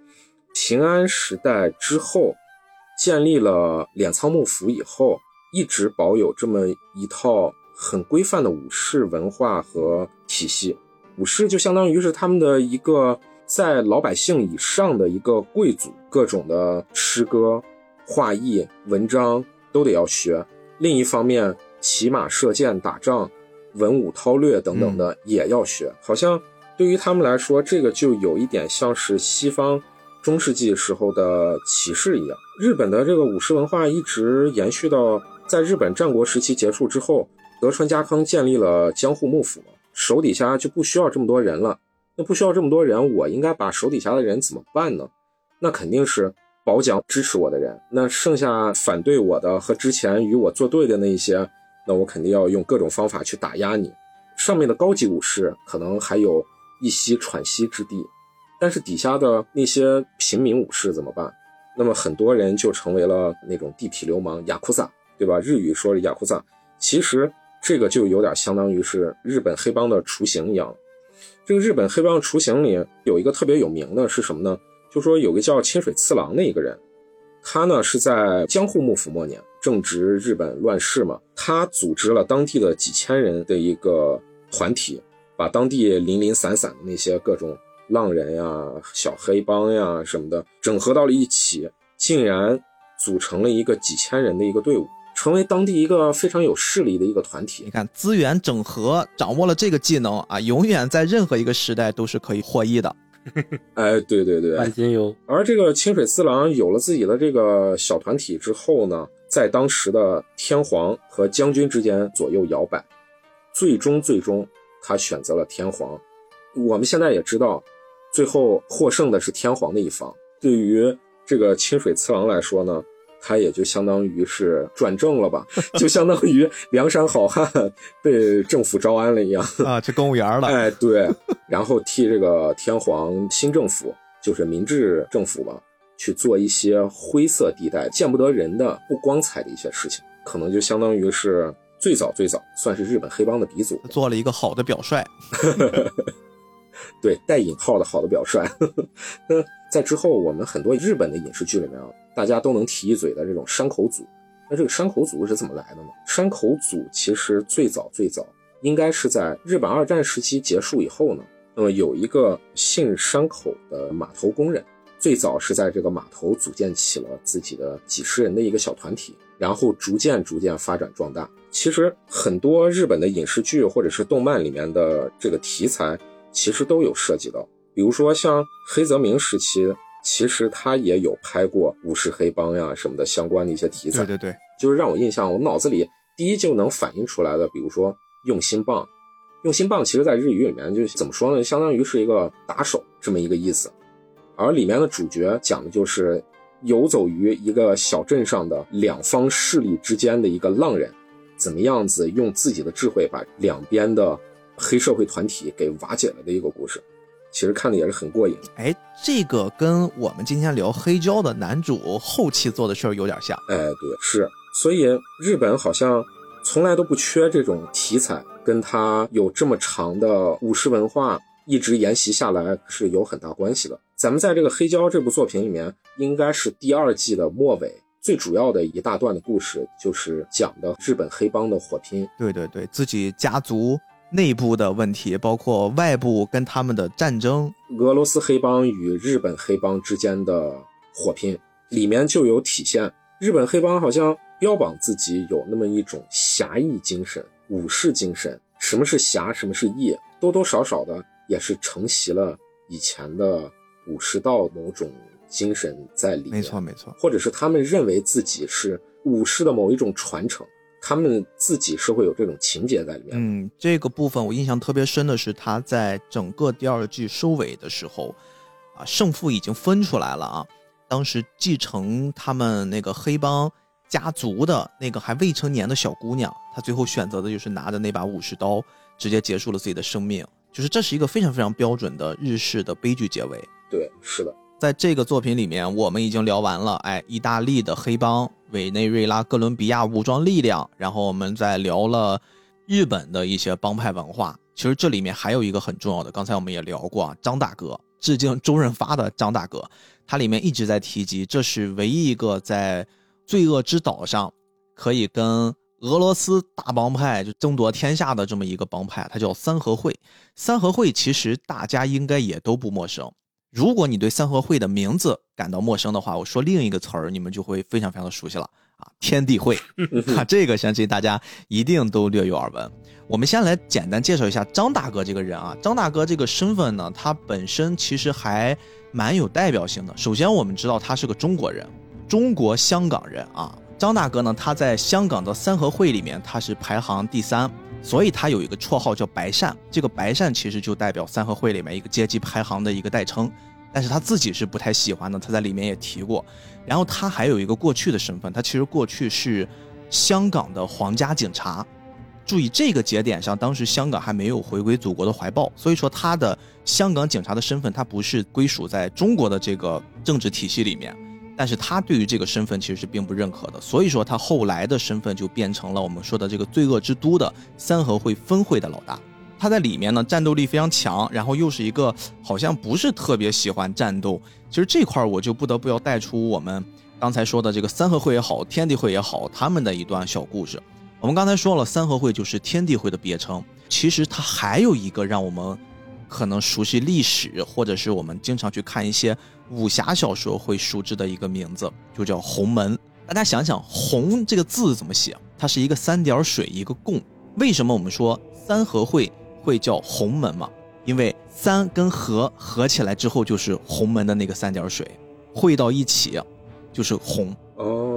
C: 平安时代之后，建立了镰仓幕府以后，一直保有这么一套很规范的武士文化和体系。武士就相当于是他们的一个在老百姓以上的一个贵族，各种的诗歌、画艺、文章都得要学。另一方面，骑马射箭、打仗、文武韬略等等的也要学，好像。对于他们来说，这个就有一点像是西方中世纪时候的骑士一样。日本的这个武士文化一直延续到在日本战国时期结束之后，德川家康建立了江户幕府，手底下就不需要这么多人了。那不需要这么多人，我应该把手底下的人怎么办呢？那肯定是保奖支持我的人。那剩下反对我的和之前与我作对的那一些，那我肯定要用各种方法去打压你。上面的高级武士可能还有。一息喘息之地，但是底下的那些平民武士怎么办？那么很多人就成为了那种地痞流氓雅库萨，对吧？日语说是雅库萨，其实这个就有点相当于是日本黑帮的雏形一样。这个日本黑帮雏形里有一个特别有名的是什么呢？就说有个叫清水次郎的一个人，他呢是在江户幕府末年正值日本乱世嘛，他组织了当地的几千人的一个团体。把当地零零散散的那些各种浪人呀、小黑帮呀什么的整合到了一起，竟然组成了一个几千人的一个队伍，成为当地一个非常有势力的一个团体。
A: 你看，资源整合，掌握了这个技能啊，永远在任何一个时代都是可以获益的。
C: 哎，对对对，
B: 万金油。
C: 而这个清水四郎有了自己的这个小团体之后呢，在当时的天皇和将军之间左右摇摆，最终最终。他选择了天皇，我们现在也知道，最后获胜的是天皇的一方。对于这个清水次郎来说呢，他也就相当于是转正了吧，就相当于梁山好汉被政府招安了一样
A: 啊，去公务员了。
C: 哎，对，然后替这个天皇新政府，就是明治政府吧，去做一些灰色地带、见不得人的、不光彩的一些事情，可能就相当于是。最早最早算是日本黑帮的鼻祖，
A: 做了一个好的表率，
C: 对带引号的好的表率。那在之后，我们很多日本的影视剧里面啊，大家都能提一嘴的这种山口组。那这个山口组是怎么来的呢？山口组其实最早最早应该是在日本二战时期结束以后呢，那么有一个姓山口的码头工人，最早是在这个码头组建起了自己的几十人的一个小团体，然后逐渐逐渐发展壮大。其实很多日本的影视剧或者是动漫里面的这个题材，其实都有涉及到。比如说像黑泽明时期，其实他也有拍过武士黑帮呀什么的相关的一些题材。
A: 对对对，
C: 就是让我印象，我脑子里第一就能反映出来的，比如说用心棒，用心棒，其实在日语里面就怎么说呢，相当于是一个打手这么一个意思。而里面的主角讲的就是游走于一个小镇上的两方势力之间的一个浪人，怎么样子用自己的智慧把两边的黑社会团体给瓦解了的一个故事。其实看的也是很过瘾。
A: 哎，这个跟我们今天聊黑胶的男主后期做的事儿有点像。
C: 哎，对，是。所以日本好像从来都不缺这种题材，跟他有这么长的武士文化一直沿袭下来是有很大关系的。咱们在这个黑胶这部作品里面，应该是第二季的末尾，最主要的一大段的故事就是讲的日本黑帮的火拼。
A: 对对对，自己家族。内部的问题，包括外部跟他们的战争，
C: 俄罗斯黑帮与日本黑帮之间的火拼，里面就有体现。日本黑帮好像标榜自己有那么一种侠义精神、武士精神。什么是侠，什么是义，多多少少的也是承袭了以前的武士道某种精神在里面。
A: 没错，没错。
C: 或者是他们认为自己是武士的某一种传承。他们自己是会有这种情节在里面。
A: 嗯，这个部分我印象特别深的是，他在整个第二季收尾的时候，啊，胜负已经分出来了啊。当时继承他们那个黑帮家族的那个还未成年的小姑娘，她最后选择的就是拿着那把武士刀，直接结束了自己的生命。就是这是一个非常非常标准的日式的悲剧结尾。
C: 对，是的。
A: 在这个作品里面，我们已经聊完了，哎，意大利的黑帮、委内瑞拉、哥伦比亚武装力量，然后我们再聊了日本的一些帮派文化。其实这里面还有一个很重要的，刚才我们也聊过啊，张大哥，致敬周润发的张大哥，他里面一直在提及，这是唯一一个在罪恶之岛上可以跟俄罗斯大帮派就争夺天下的这么一个帮派，它叫三合会。三合会其实大家应该也都不陌生。如果你对三合会的名字感到陌生的话，我说另一个词儿，你们就会非常非常的熟悉了啊！天地会，啊，这个相信大家一定都略有耳闻。我们先来简单介绍一下张大哥这个人啊。张大哥这个身份呢，他本身其实还蛮有代表性的。首先，我们知道他是个中国人，中国香港人啊。张大哥呢，他在香港的三合会里面，他是排行第三。所以他有一个绰号叫白善，这个白善其实就代表三合会里面一个阶级排行的一个代称，但是他自己是不太喜欢的，他在里面也提过。然后他还有一个过去的身份，他其实过去是香港的皇家警察。注意这个节点上，当时香港还没有回归祖国的怀抱，所以说他的香港警察的身份，他不是归属在中国的这个政治体系里面。但是他对于这个身份其实是并不认可的，所以说他后来的身份就变成了我们说的这个罪恶之都的三合会分会的老大。他在里面呢战斗力非常强，然后又是一个好像不是特别喜欢战斗。其实这块我就不得不要带出我们刚才说的这个三合会也好，天地会也好，他们的一段小故事。我们刚才说了，三合会就是天地会的别称，其实它还有一个让我们可能熟悉历史，或者是我们经常去看一些。武侠小说会熟知的一个名字就叫洪门。大家想想，洪这个字怎么写？它是一个三点水一个共。为什么我们说三合会会叫洪门嘛？因为三跟合合起来之后就是洪门的那个三点水，汇到一起就是洪。
C: 哦。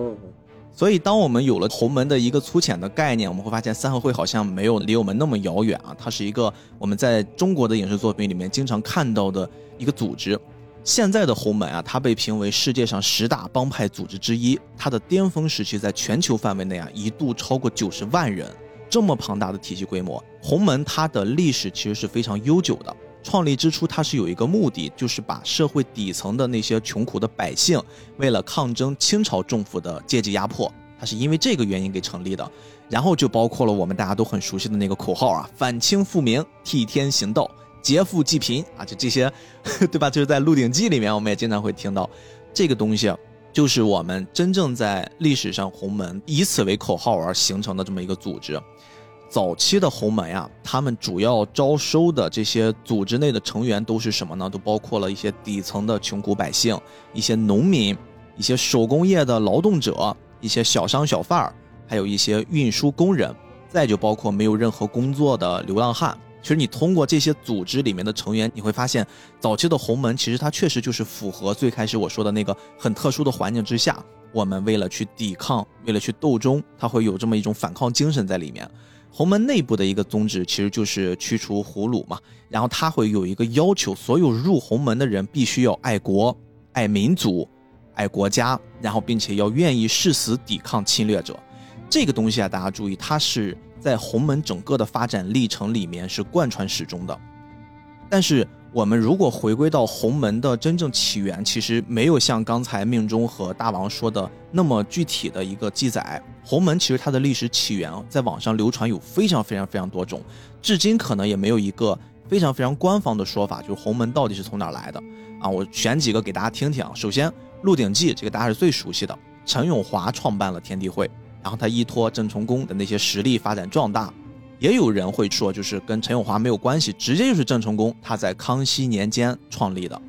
A: 所以当我们有了洪门的一个粗浅的概念，我们会发现三合会好像没有离我们那么遥远啊。它是一个我们在中国的影视作品里面经常看到的一个组织。现在的洪门啊，它被评为世界上十大帮派组织之一。它的巅峰时期在全球范围内啊，一度超过九十万人，这么庞大的体系规模。洪门它的历史其实是非常悠久的。创立之初，它是有一个目的，就是把社会底层的那些穷苦的百姓，为了抗争清朝政府的阶级压迫，它是因为这个原因给成立的。然后就包括了我们大家都很熟悉的那个口号啊：反清复明，替天行道。劫富济贫啊，就这些，对吧？就是在《鹿鼎记》里面，我们也经常会听到这个东西。就是我们真正在历史上洪门以此为口号而形成的这么一个组织。早期的洪门呀，他们主要招收的这些组织内的成员都是什么呢？都包括了一些底层的穷苦百姓、一些农民、一些手工业的劳动者、一些小商小贩儿，还有一些运输工人，再就包括没有任何工作的流浪汉。其实你通过这些组织里面的成员，你会发现，早期的洪门其实它确实就是符合最开始我说的那个很特殊的环境之下，我们为了去抵抗，为了去斗争，它会有这么一种反抗精神在里面。洪门内部的一个宗旨其实就是驱除胡虏嘛，然后他会有一个要求，所有入洪门的人必须要爱国、爱民族、爱国家，然后并且要愿意誓死抵抗侵略者。这个东西啊，大家注意，它是在洪门整个的发展历程里面是贯穿始终的。但是我们如果回归到洪门的真正起源，其实没有像刚才命中和大王说的那么具体的一个记载。洪门其实它的历史起源在网上流传有非常非常非常多种，至今可能也没有一个非常非常官方的说法，就是洪门到底是从哪来的啊？我选几个给大家听听啊。首先，《鹿鼎记》这个大家是最熟悉的，陈永华创办了天地会，然后他依托郑成功的那些实力发展壮大。也有人会说，就是跟陈永华没有关系，直接就是郑成功他在康熙年间创立的。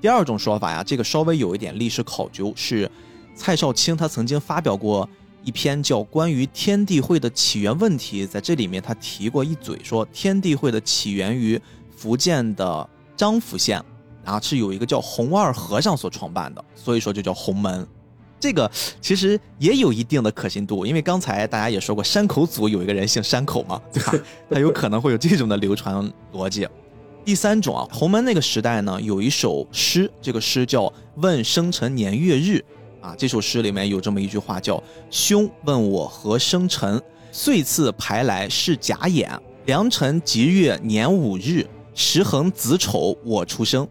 A: 第二种说法呀，这个稍微有一点历史考究，是蔡少卿他曾经发表过一篇叫《关于天地会的起源问题》，在这里面他提过一嘴，说天地会的起源于福建的漳浦县，然后是有一个叫洪二和尚所创办的，所以说就叫洪门。这个其实也有一定的可信度，因为刚才大家也说过，山口组有一个人姓山口嘛，对吧？他有可能会有这种的流传逻辑。第三种啊，洪门那个时代呢，有一首诗，这个诗叫《问生辰年月日》啊。这首诗里面有这么一句话，叫“兄问我何生辰，岁次排来是甲寅，良辰吉月年五日，时衡子丑我出生”。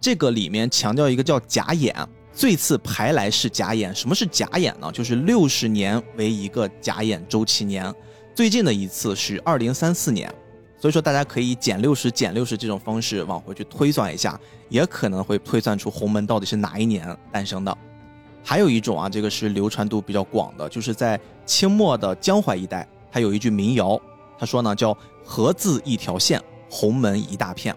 A: 这个里面强调一个叫甲寅。最次排来是甲寅，什么是甲寅呢？就是六十年为一个甲寅周期年，最近的一次是二零三四年，所以说大家可以减六十减六十这种方式往回去推算一下，也可能会推算出洪门到底是哪一年诞生的。还有一种啊，这个是流传度比较广的，就是在清末的江淮一带，它有一句民谣，他说呢叫“河字一条线，洪门一大片”。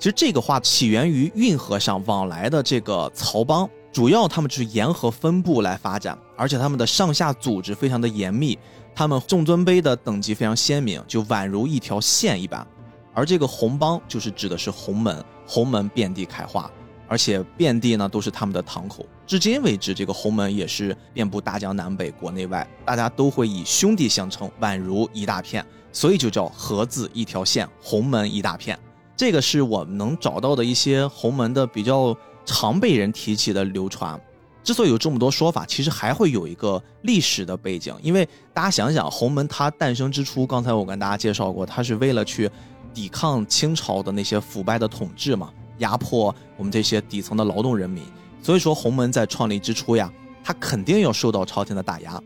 A: 其实这个话起源于运河上往来的这个漕帮。主要他们就是沿河分布来发展，而且他们的上下组织非常的严密，他们重尊卑的等级非常鲜明，就宛如一条线一般。而这个红帮就是指的是洪门，洪门遍地开花，而且遍地呢都是他们的堂口。至今为止，这个洪门也是遍布大江南北、国内外，大家都会以兄弟相称，宛如一大片，所以就叫河字一条线，洪门一大片。这个是我们能找到的一些洪门的比较。常被人提起的流传，之所以有这么多说法，其实还会有一个历史的背景。因为大家想想，洪门它诞生之初，刚才我跟大家介绍过，它是为了去抵抗清朝的那些腐败的统治嘛，压迫我们这些底层的劳动人民。所以说，洪门在创立之初呀，它肯定要受到朝廷的打压，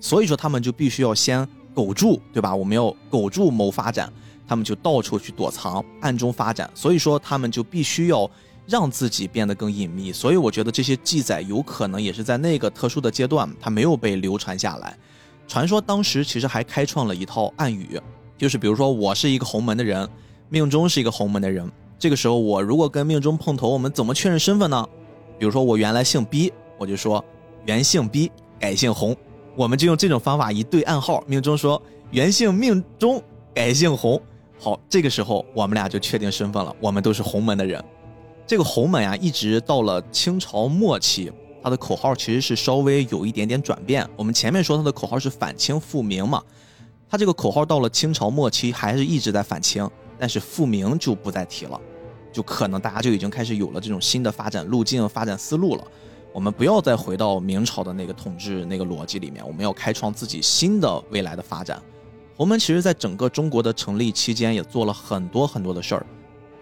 A: 所以说他们就必须要先苟住，对吧？我们要苟住谋发展，他们就到处去躲藏，暗中发展。所以说，他们就必须要。让自己变得更隐秘，所以我觉得这些记载有可能也是在那个特殊的阶段，它没有被流传下来。传说当时其实还开创了一套暗语，就是比如说我是一个洪门的人，命中是一个洪门的人，这个时候我如果跟命中碰头，我们怎么确认身份呢？比如说我原来姓毕，我就说原姓毕，改姓洪，我们就用这种方法一对暗号，命中说原姓命中，改姓洪，好，这个时候我们俩就确定身份了，我们都是洪门的人。这个洪门啊，一直到了清朝末期，它的口号其实是稍微有一点点转变。我们前面说它的口号是反清复明嘛，它这个口号到了清朝末期还是一直在反清，但是复明就不再提了，就可能大家就已经开始有了这种新的发展路径、发展思路了。我们不要再回到明朝的那个统治那个逻辑里面，我们要开创自己新的未来的发展。洪门其实在整个中国的成立期间也做了很多很多的事儿。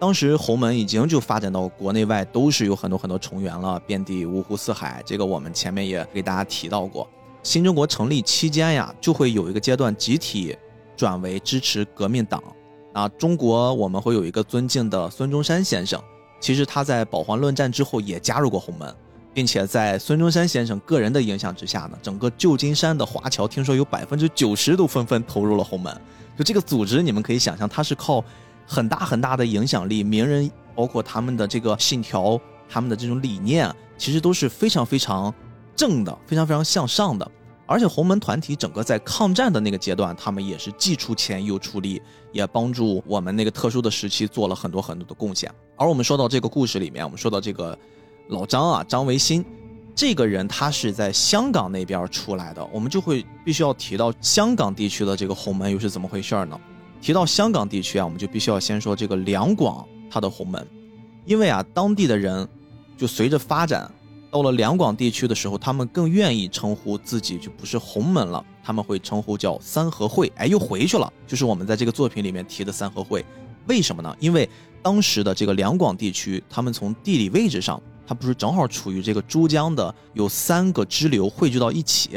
A: 当时红门已经就发展到国内外都是有很多很多成员了，遍地五湖四海。这个我们前面也给大家提到过。新中国成立期间呀，就会有一个阶段集体转为支持革命党。啊，中国我们会有一个尊敬的孙中山先生，其实他在保皇论战之后也加入过洪门。并且在孙中山先生个人的影响之下呢，整个旧金山的华侨听说有百分之九十都纷纷投入了洪门。就这个组织，你们可以想象，它是靠很大很大的影响力，名人包括他们的这个信条、他们的这种理念，其实都是非常非常正的，非常非常向上的。而且洪门团体整个在抗战的那个阶段，他们也是既出钱又出力，也帮助我们那个特殊的时期做了很多很多的贡献。而我们说到这个故事里面，我们说到这个老张啊，张维新这个人，他是在香港那边出来的，我们就会必须要提到香港地区的这个洪门又是怎么回事呢？提到香港地区啊，我们就必须要先说这个两广它的洪门，因为啊，当地的人就随着发展。到了两广地区的时候，他们更愿意称呼自己就不是洪门了，他们会称呼叫三合会。哎，又回去了，就是我们在这个作品里面提的三合会。为什么呢？因为当时的这个两广地区，他们从地理位置上，它不是正好处于这个珠江的有三个支流汇聚到一起，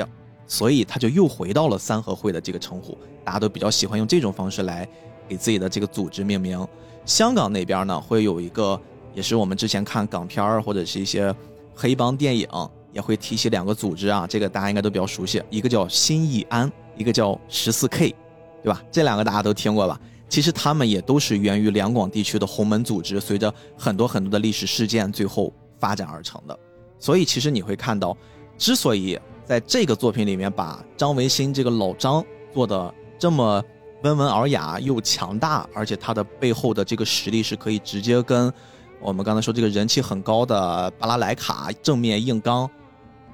A: 所以他就又回到了三合会的这个称呼。大家都比较喜欢用这种方式来给自己的这个组织命名。香港那边呢，会有一个，也是我们之前看港片或者是一些。黑帮电影也会提起两个组织啊，这个大家应该都比较熟悉，一个叫新义安，一个叫十四 K，对吧？这两个大家都听过吧？其实他们也都是源于两广地区的洪门组织，随着很多很多的历史事件最后发展而成的。所以其实你会看到，之所以在这个作品里面把张维新这个老张做的这么温文尔雅又强大，而且他的背后的这个实力是可以直接跟。我们刚才说这个人气很高的巴拉莱卡正面硬刚，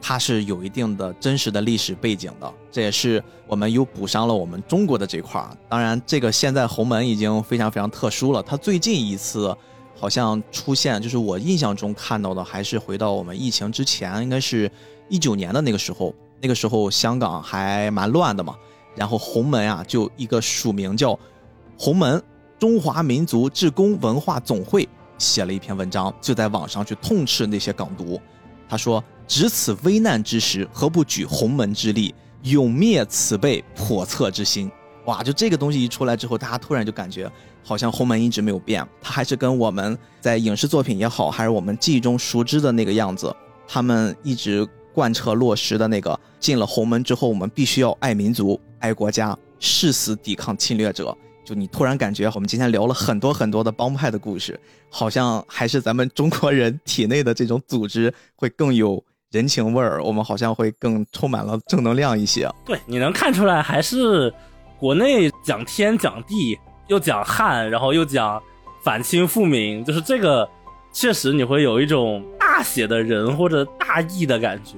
A: 他是有一定的真实的历史背景的，这也是我们又补上了我们中国的这块儿。当然，这个现在红门已经非常非常特殊了。他最近一次好像出现，就是我印象中看到的，还是回到我们疫情之前，应该是一九年的那个时候。那个时候香港还蛮乱的嘛，然后洪门啊，就一个署名叫“洪门中华民族志工文化总会”。写了一篇文章，就在网上去痛斥那些港独。他说：“值此危难之时，何不举鸿门之力，永灭此辈叵测之心？”哇！就这个东西一出来之后，大家突然就感觉好像鸿门一直没有变，他还是跟我们在影视作品也好，还是我们记忆中熟知的那个样子，他们一直贯彻落实的那个，进了红门之后，我们必须要爱民族、爱国家，誓死抵抗侵略者。就你突然感觉，我们今天聊了很多很多的帮派的故事，好像还是咱们中国人体内的这种组织会更有人情味儿，我们好像会更充满了正能量一些。
B: 对，你能看出来，还是国内讲天讲地，又讲汉，然后又讲反清复明，就是这个，确实你会有一种大写的人或者大义的感觉。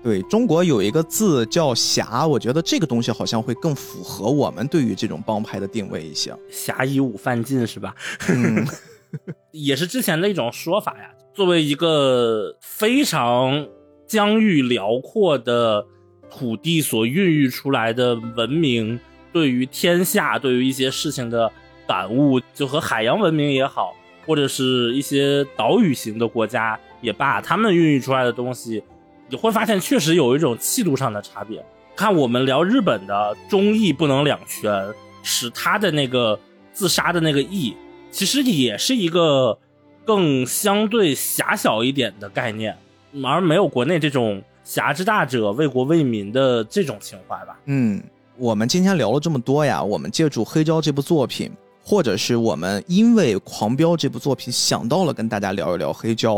A: 对中国有一个字叫“侠”，我觉得这个东西好像会更符合我们对于这种帮派的定位一些。
B: 侠以武犯禁是吧？
A: 嗯，
B: 也是之前的一种说法呀。作为一个非常疆域辽阔的土地所孕育出来的文明，对于天下、对于一些事情的感悟，就和海洋文明也好，或者是一些岛屿型的国家也罢，他们孕育出来的东西。你会发现，确实有一种气度上的差别。看我们聊日本的忠义不能两全，使他的那个自杀的那个义，其实也是一个更相对狭小一点的概念，而没有国内这种侠之大者为国为民的这种情怀吧。
A: 嗯，我们今天聊了这么多呀，我们借助《黑胶》这部作品，或者是我们因为《狂飙》这部作品想到了跟大家聊一聊《黑胶》，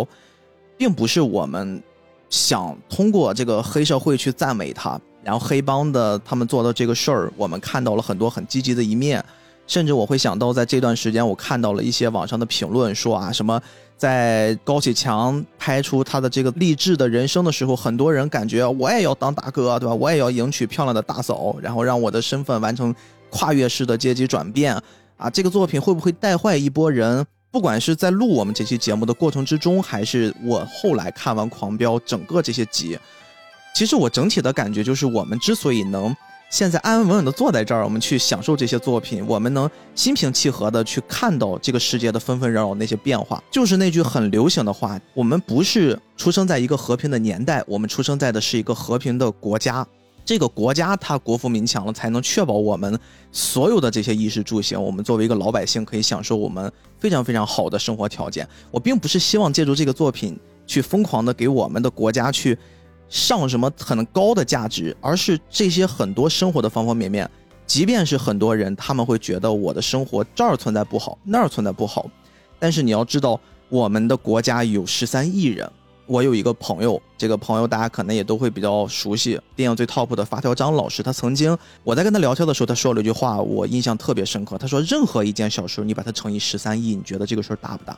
A: 并不是我们。想通过这个黑社会去赞美他，然后黑帮的他们做的这个事儿，我们看到了很多很积极的一面，甚至我会想到，在这段时间我看到了一些网上的评论，说啊什么，在高启强拍出他的这个励志的人生的时候，很多人感觉我也要当大哥，对吧？我也要迎娶漂亮的大嫂，然后让我的身份完成跨越式的阶级转变啊！这个作品会不会带坏一波人？不管是在录我们这期节目的过程之中，还是我后来看完《狂飙》整个这些集，其实我整体的感觉就是，我们之所以能现在安安稳稳的坐在这儿，我们去享受这些作品，我们能心平气和的去看到这个世界的纷纷扰扰那些变化，就是那句很流行的话：我们不是出生在一个和平的年代，我们出生在的是一个和平的国家。这个国家它国富民强了，才能确保我们所有的这些衣食住行，我们作为一个老百姓可以享受我们非常非常好的生活条件。我并不是希望借助这个作品去疯狂的给我们的国家去上什么很高的价值，而是这些很多生活的方方面面，即便是很多人他们会觉得我的生活这儿存在不好，那儿存在不好，但是你要知道，我们的国家有十三亿人。我有一个朋友，这个朋友大家可能也都会比较熟悉，电影最 top 的发条张老师，他曾经我在跟他聊天的时候，他说了一句话，我印象特别深刻。他说，任何一件小事，你把它乘以十三亿，你觉得这个事儿大不大？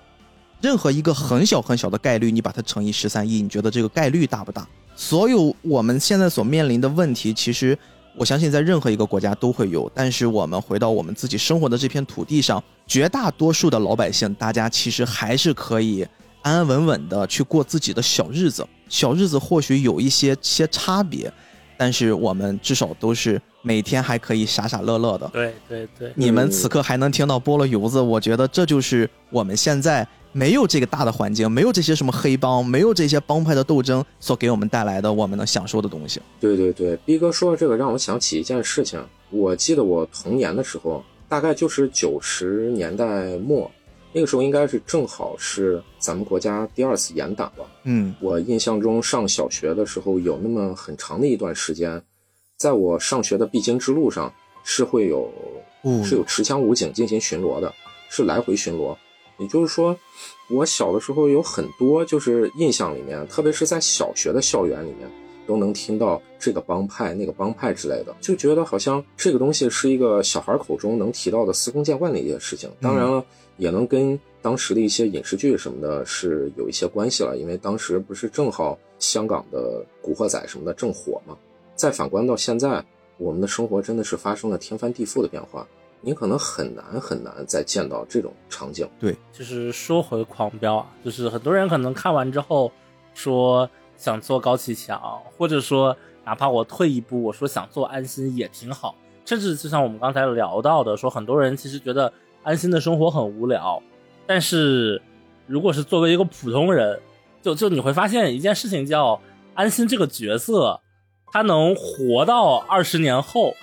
A: 任何一个很小很小的概率，你把它乘以十三亿，你觉得这个概率大不大？所有我们现在所面临的问题，其实我相信在任何一个国家都会有。但是我们回到我们自己生活的这片土地上，绝大多数的老百姓，大家其实还是可以。安安稳稳的去过自己的小日子，小日子或许有一些些差别，但是我们至少都是每天还可以傻傻乐乐的。
B: 对对对，
A: 你们此刻还能听到菠萝油子，我觉得这就是我们现在没有这个大的环境，没有这些什么黑帮，没有这些帮派的斗争所给我们带来的我们能享受的东西。
C: 对对对，逼哥说的这个让我想起一件事情，我记得我童年的时候，大概就是九十年代末。那个时候应该是正好是咱们国家第二次严打吧。
A: 嗯，
C: 我印象中上小学的时候有那么很长的一段时间，在我上学的必经之路上是会有是有持枪武警进行巡逻的，是来回巡逻。也就是说，我小的时候有很多就是印象里面，特别是在小学的校园里面，都能听到这个帮派、那个帮派之类的，就觉得好像这个东西是一个小孩口中能提到的司空见惯的一件事情。当然了。也能跟当时的一些影视剧什么的是有一些关系了，因为当时不是正好香港的古惑仔什么的正火嘛。再反观到现在，我们的生活真的是发生了天翻地覆的变化，你可能很难很难再见到这种场景。
A: 对，
B: 就是说回《狂飙》啊，就是很多人可能看完之后说想做高启强，或者说哪怕我退一步，我说想做安心也挺好，甚至就像我们刚才聊到的，说很多人其实觉得。安心的生活很无聊，但是如果是作为一个普通人，就就你会发现一件事情，叫安心这个角色，他能活到二十年后，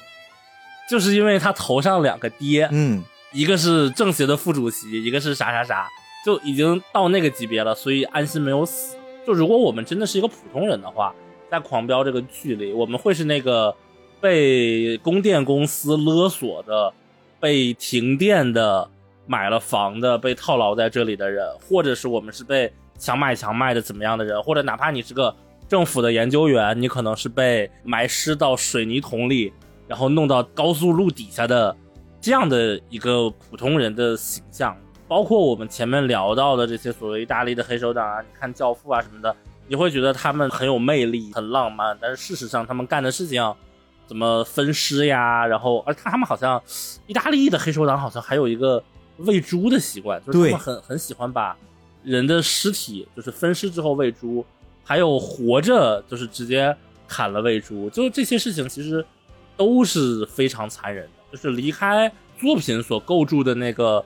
B: 就是因为他头上两个爹，
A: 嗯，
B: 一个是政协的副主席，一个是啥啥啥，就已经到那个级别了，所以安心没有死。就如果我们真的是一个普通人的话，在《狂飙》这个剧里，我们会是那个被供电公司勒索的。被停电的、买了房的、被套牢在这里的人，或者是我们是被强买强卖的怎么样的人，或者哪怕你是个政府的研究员，你可能是被埋尸到水泥桶里，然后弄到高速路底下的这样的一个普通人的形象。包括我们前面聊到的这些所谓意大利的黑手党啊，你看《教父》啊什么的，你会觉得他们很有魅力、很浪漫，但是事实上他们干的事情。怎么分尸呀？然后，而他们好像，意大利的黑手党好像还有一个喂猪的习惯，就是他们很很喜欢把人的尸体就是分尸之后喂猪，还有活着就是直接砍了喂猪，就这些事情其实都是非常残忍的。就是离开作品所构筑的那个，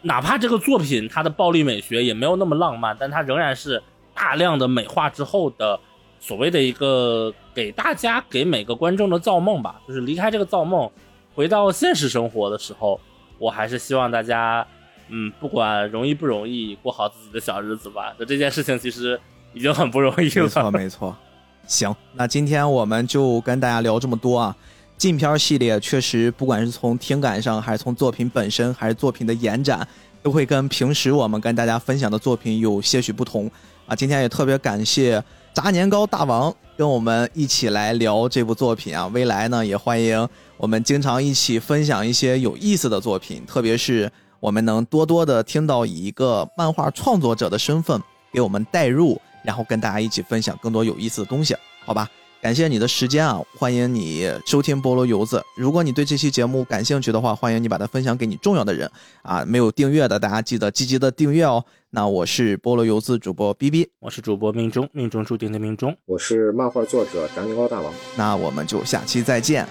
B: 哪怕这个作品它的暴力美学也没有那么浪漫，但它仍然是大量的美化之后的。所谓的一个给大家、给每个观众的造梦吧，就是离开这个造梦，回到现实生活的时候，我还是希望大家，嗯，不管容易不容易，过好自己的小日子吧。就这件事情其实已经很不容易了。
A: 没错，没错。行，那今天我们就跟大家聊这么多啊。禁片系列确实，不管是从听感上，还是从作品本身，还是作品的延展，都会跟平时我们跟大家分享的作品有些许不同啊。今天也特别感谢。炸年糕大王跟我们一起来聊这部作品啊，未来呢也欢迎我们经常一起分享一些有意思的作品，特别是我们能多多的听到以一个漫画创作者的身份给我们带入，然后跟大家一起分享更多有意思的东西，好吧？感谢你的时间啊！欢迎你收听菠萝油子。如果你对这期节目感兴趣的话，欢迎你把它分享给你重要的人啊！没有订阅的，大家记得积极的订阅哦。那我是菠萝游子主播 B B，
B: 我是主播命中，命中注定的命中，
C: 我是漫画作者炸年糕大王。
A: 那我们就下期再见。